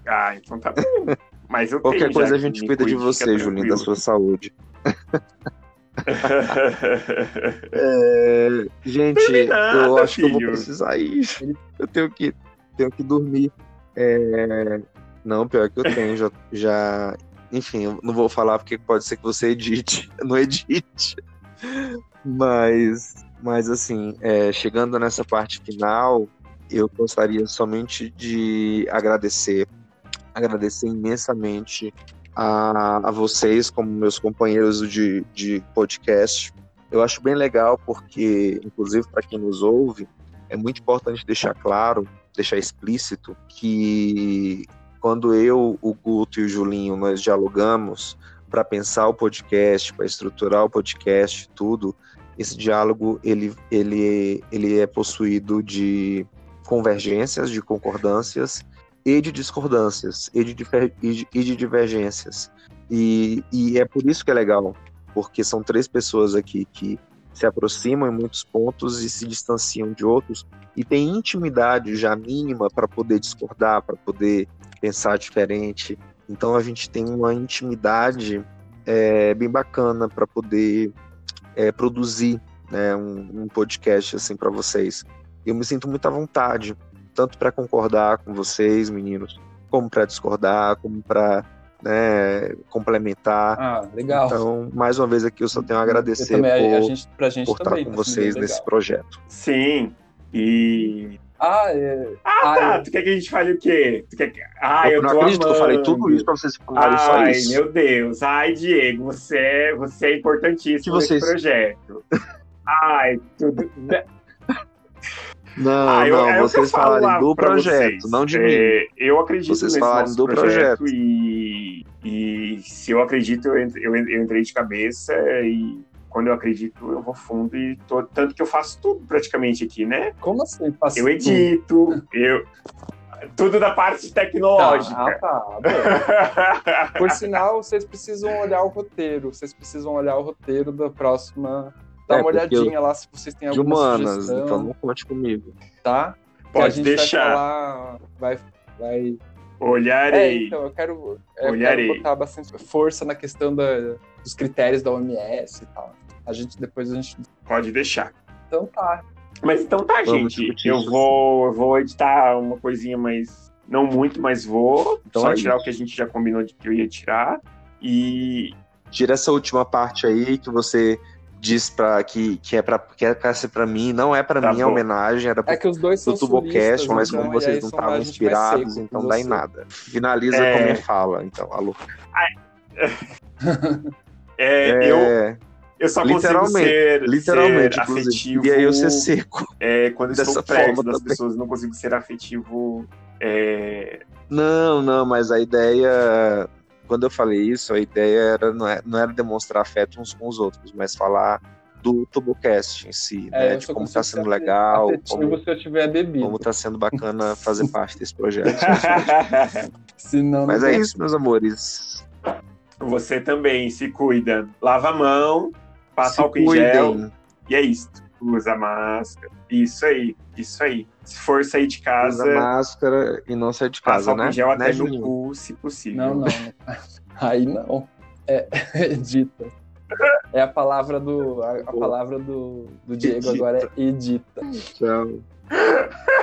S3: ah, então tá bom. Mas eu
S4: Qualquer coisa a gente cuida de você, Julinho, da sua saúde. [LAUGHS] é, gente, nada, eu acho filho. que eu vou precisar ir. Eu tenho que, tenho que dormir. É... Não, pior que eu tenho, já, já. Enfim, eu não vou falar porque pode ser que você edite. [LAUGHS] Não edite. Mas, mas assim, é, chegando nessa parte final, eu gostaria somente de agradecer, agradecer imensamente a, a vocês como meus companheiros de, de podcast. Eu acho bem legal porque, inclusive para quem nos ouve, é muito importante deixar claro, deixar explícito que quando eu, o Guto e o Julinho nós dialogamos para pensar o podcast, para estruturar o podcast, tudo, esse diálogo ele, ele, ele é possuído de convergências, de concordâncias e de discordâncias e de, e de divergências. E, e é por isso que é legal, porque são três pessoas aqui que se aproximam em muitos pontos e se distanciam de outros e têm intimidade já mínima para poder discordar, para poder pensar diferente. Então a gente tem uma intimidade é, bem bacana para poder é, produzir né, um, um podcast assim para vocês. Eu me sinto muito à vontade tanto para concordar com vocês, meninos, como para discordar, como para né, complementar.
S2: Ah, legal.
S4: Então, mais uma vez aqui eu só tenho a agradecer também, por, a gente, pra gente por também, estar com vocês nesse projeto.
S3: Sim, e...
S2: Ah, é...
S3: ah, ah tá. É... Tu quer que a gente fale o quê? Tu quer que... Ah, eu, eu não acredito amando.
S4: que eu falei tudo isso pra vocês falarem
S3: Ai,
S4: só isso.
S3: Ai, meu Deus. Ai, Diego, você é, você é importantíssimo nesse projeto. Ai, tudo...
S4: Não, ah, eu, não, é vocês falarem do projeto, vocês. não de é, mim.
S3: Eu acredito vocês falarem do projeto, projeto. E, e se eu acredito, eu, eu, eu entrei de cabeça e quando eu acredito, eu vou fundo e tô, tanto que eu faço tudo praticamente aqui, né?
S2: Como assim? Faço
S3: eu edito, tudo? eu tudo da parte tecnológica.
S2: Tá, ah, tá. [LAUGHS] Por sinal, vocês precisam olhar o roteiro. Vocês precisam olhar o roteiro da próxima Dá é, uma olhadinha eu... lá se vocês têm alguma de humanas, sugestão.
S4: então não conte comigo.
S2: Tá?
S3: Pode deixar.
S2: Vai, falar, vai, vai...
S3: Olharei.
S2: É, então, eu quero, eu Olharei. quero botar bastante força na questão da, dos critérios da OMS e tal. A gente, depois a gente...
S3: Pode deixar.
S2: Então tá.
S3: Mas então tá, Vamos gente. Eu vou, eu vou editar uma coisinha, mas não muito, mas vou. Então só é tirar isso. o que a gente já combinou de que eu ia tirar. E.
S4: Tira essa última parte aí que você diz para que, que é para que é para mim, não é para tá mim a homenagem, era
S2: é que os dois são
S4: Tubocast, mas então, como vocês não estavam inspirados, então dá em nada. Finaliza é... com a minha fala, então, alô.
S3: é, [LAUGHS] é... eu eu só literalmente, consigo ser, literalmente, ser afetivo.
S4: E aí eu ser seco.
S3: É, quando eu estou perto das também. pessoas, não consigo ser afetivo. É...
S4: Não, não, mas a ideia quando eu falei isso, a ideia era, não, é, não era demonstrar afeto uns com os outros, mas falar do Tubocast em si, é, né? De como está sendo legal, como,
S2: se eu tiver bebido.
S4: como tá sendo bacana fazer parte desse projeto. [LAUGHS]
S2: Senão,
S4: mas é isso, meus amores.
S3: Você também se cuida. Lava a mão, passa álcool em gel. E é isso. Usa máscara. Isso aí, isso aí. Se for sair de casa.
S4: Usa máscara e não sair de casa, né?
S3: gel
S4: até
S3: né, no cu, se possível.
S2: Não, não. [LAUGHS] Aí não. É, [LAUGHS] é dita. É a palavra do. A, a palavra do, do Diego edita. agora é edita.
S4: Tchau.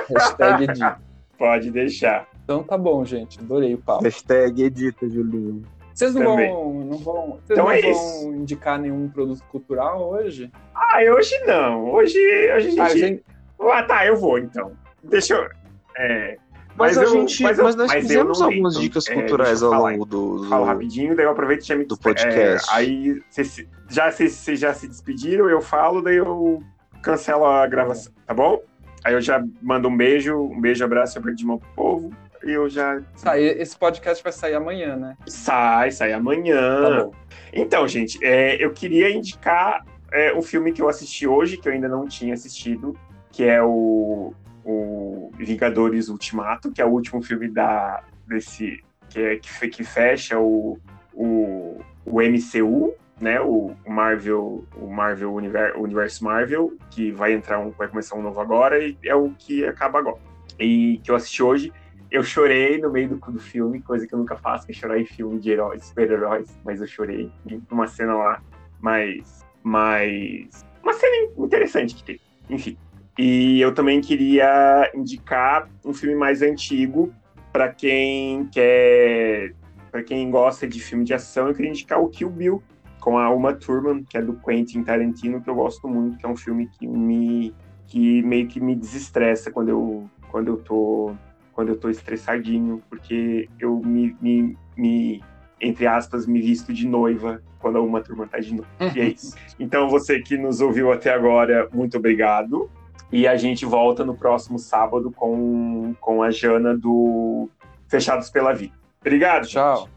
S2: Hashtag edita. [LAUGHS]
S3: Pode deixar.
S2: Então tá bom, gente. Adorei o papo.
S4: Hashtag edita, Julinho.
S2: Vocês não vão, não vão, vocês então não é vão indicar nenhum produto cultural hoje?
S3: Ah, hoje não. Hoje, hoje a gente... Ah, gente... ah tá, eu vou então. Deixa eu. É,
S4: mas, mas, a eu, gente, mas, eu, mas nós mas fizemos algumas então, dicas é, culturais ao longo do, do.
S3: Falo rapidinho, daí eu aproveito e já me
S4: do podcast.
S3: É, aí cês, já vocês já se despediram, eu falo, daí eu cancelo a gravação, tá bom? Aí eu já mando um beijo, um beijo, abraço, aperto de mão pro povo. Eu já.
S2: Sai, esse podcast vai sair amanhã, né?
S3: Sai, sai amanhã. Tá então, gente, é, eu queria indicar é, um filme que eu assisti hoje, que eu ainda não tinha assistido, que é o o Vingadores Ultimato, que é o último filme da, desse que, é, que, que fecha o, o, o MCU, né, o, Marvel, o Marvel Universo, Universo Marvel, que vai entrar um, vai começar um novo agora e é o que acaba agora. E que eu assisti hoje, eu chorei no meio do, do filme, coisa que eu nunca faço, que é chorar em filme de heróis, super-heróis, mas eu chorei uma cena lá, mas, mas uma cena interessante que teve. Enfim, e eu também queria indicar um filme mais antigo para quem quer, para quem gosta de filme de ação, eu queria indicar o Kill Bill com a Uma Thurman, que é do Quentin Tarantino, que eu gosto muito, que é um filme que me que meio que me desestressa quando eu quando eu tô quando eu tô estressadinho, porque eu me, me, me entre aspas, me visto de noiva quando a Uma Thurman tá de noiva. E é [LAUGHS] isso. Então, você que nos ouviu até agora, muito obrigado. E a gente volta no próximo sábado com, com a Jana do Fechados pela Vida. Obrigado,
S2: tchau.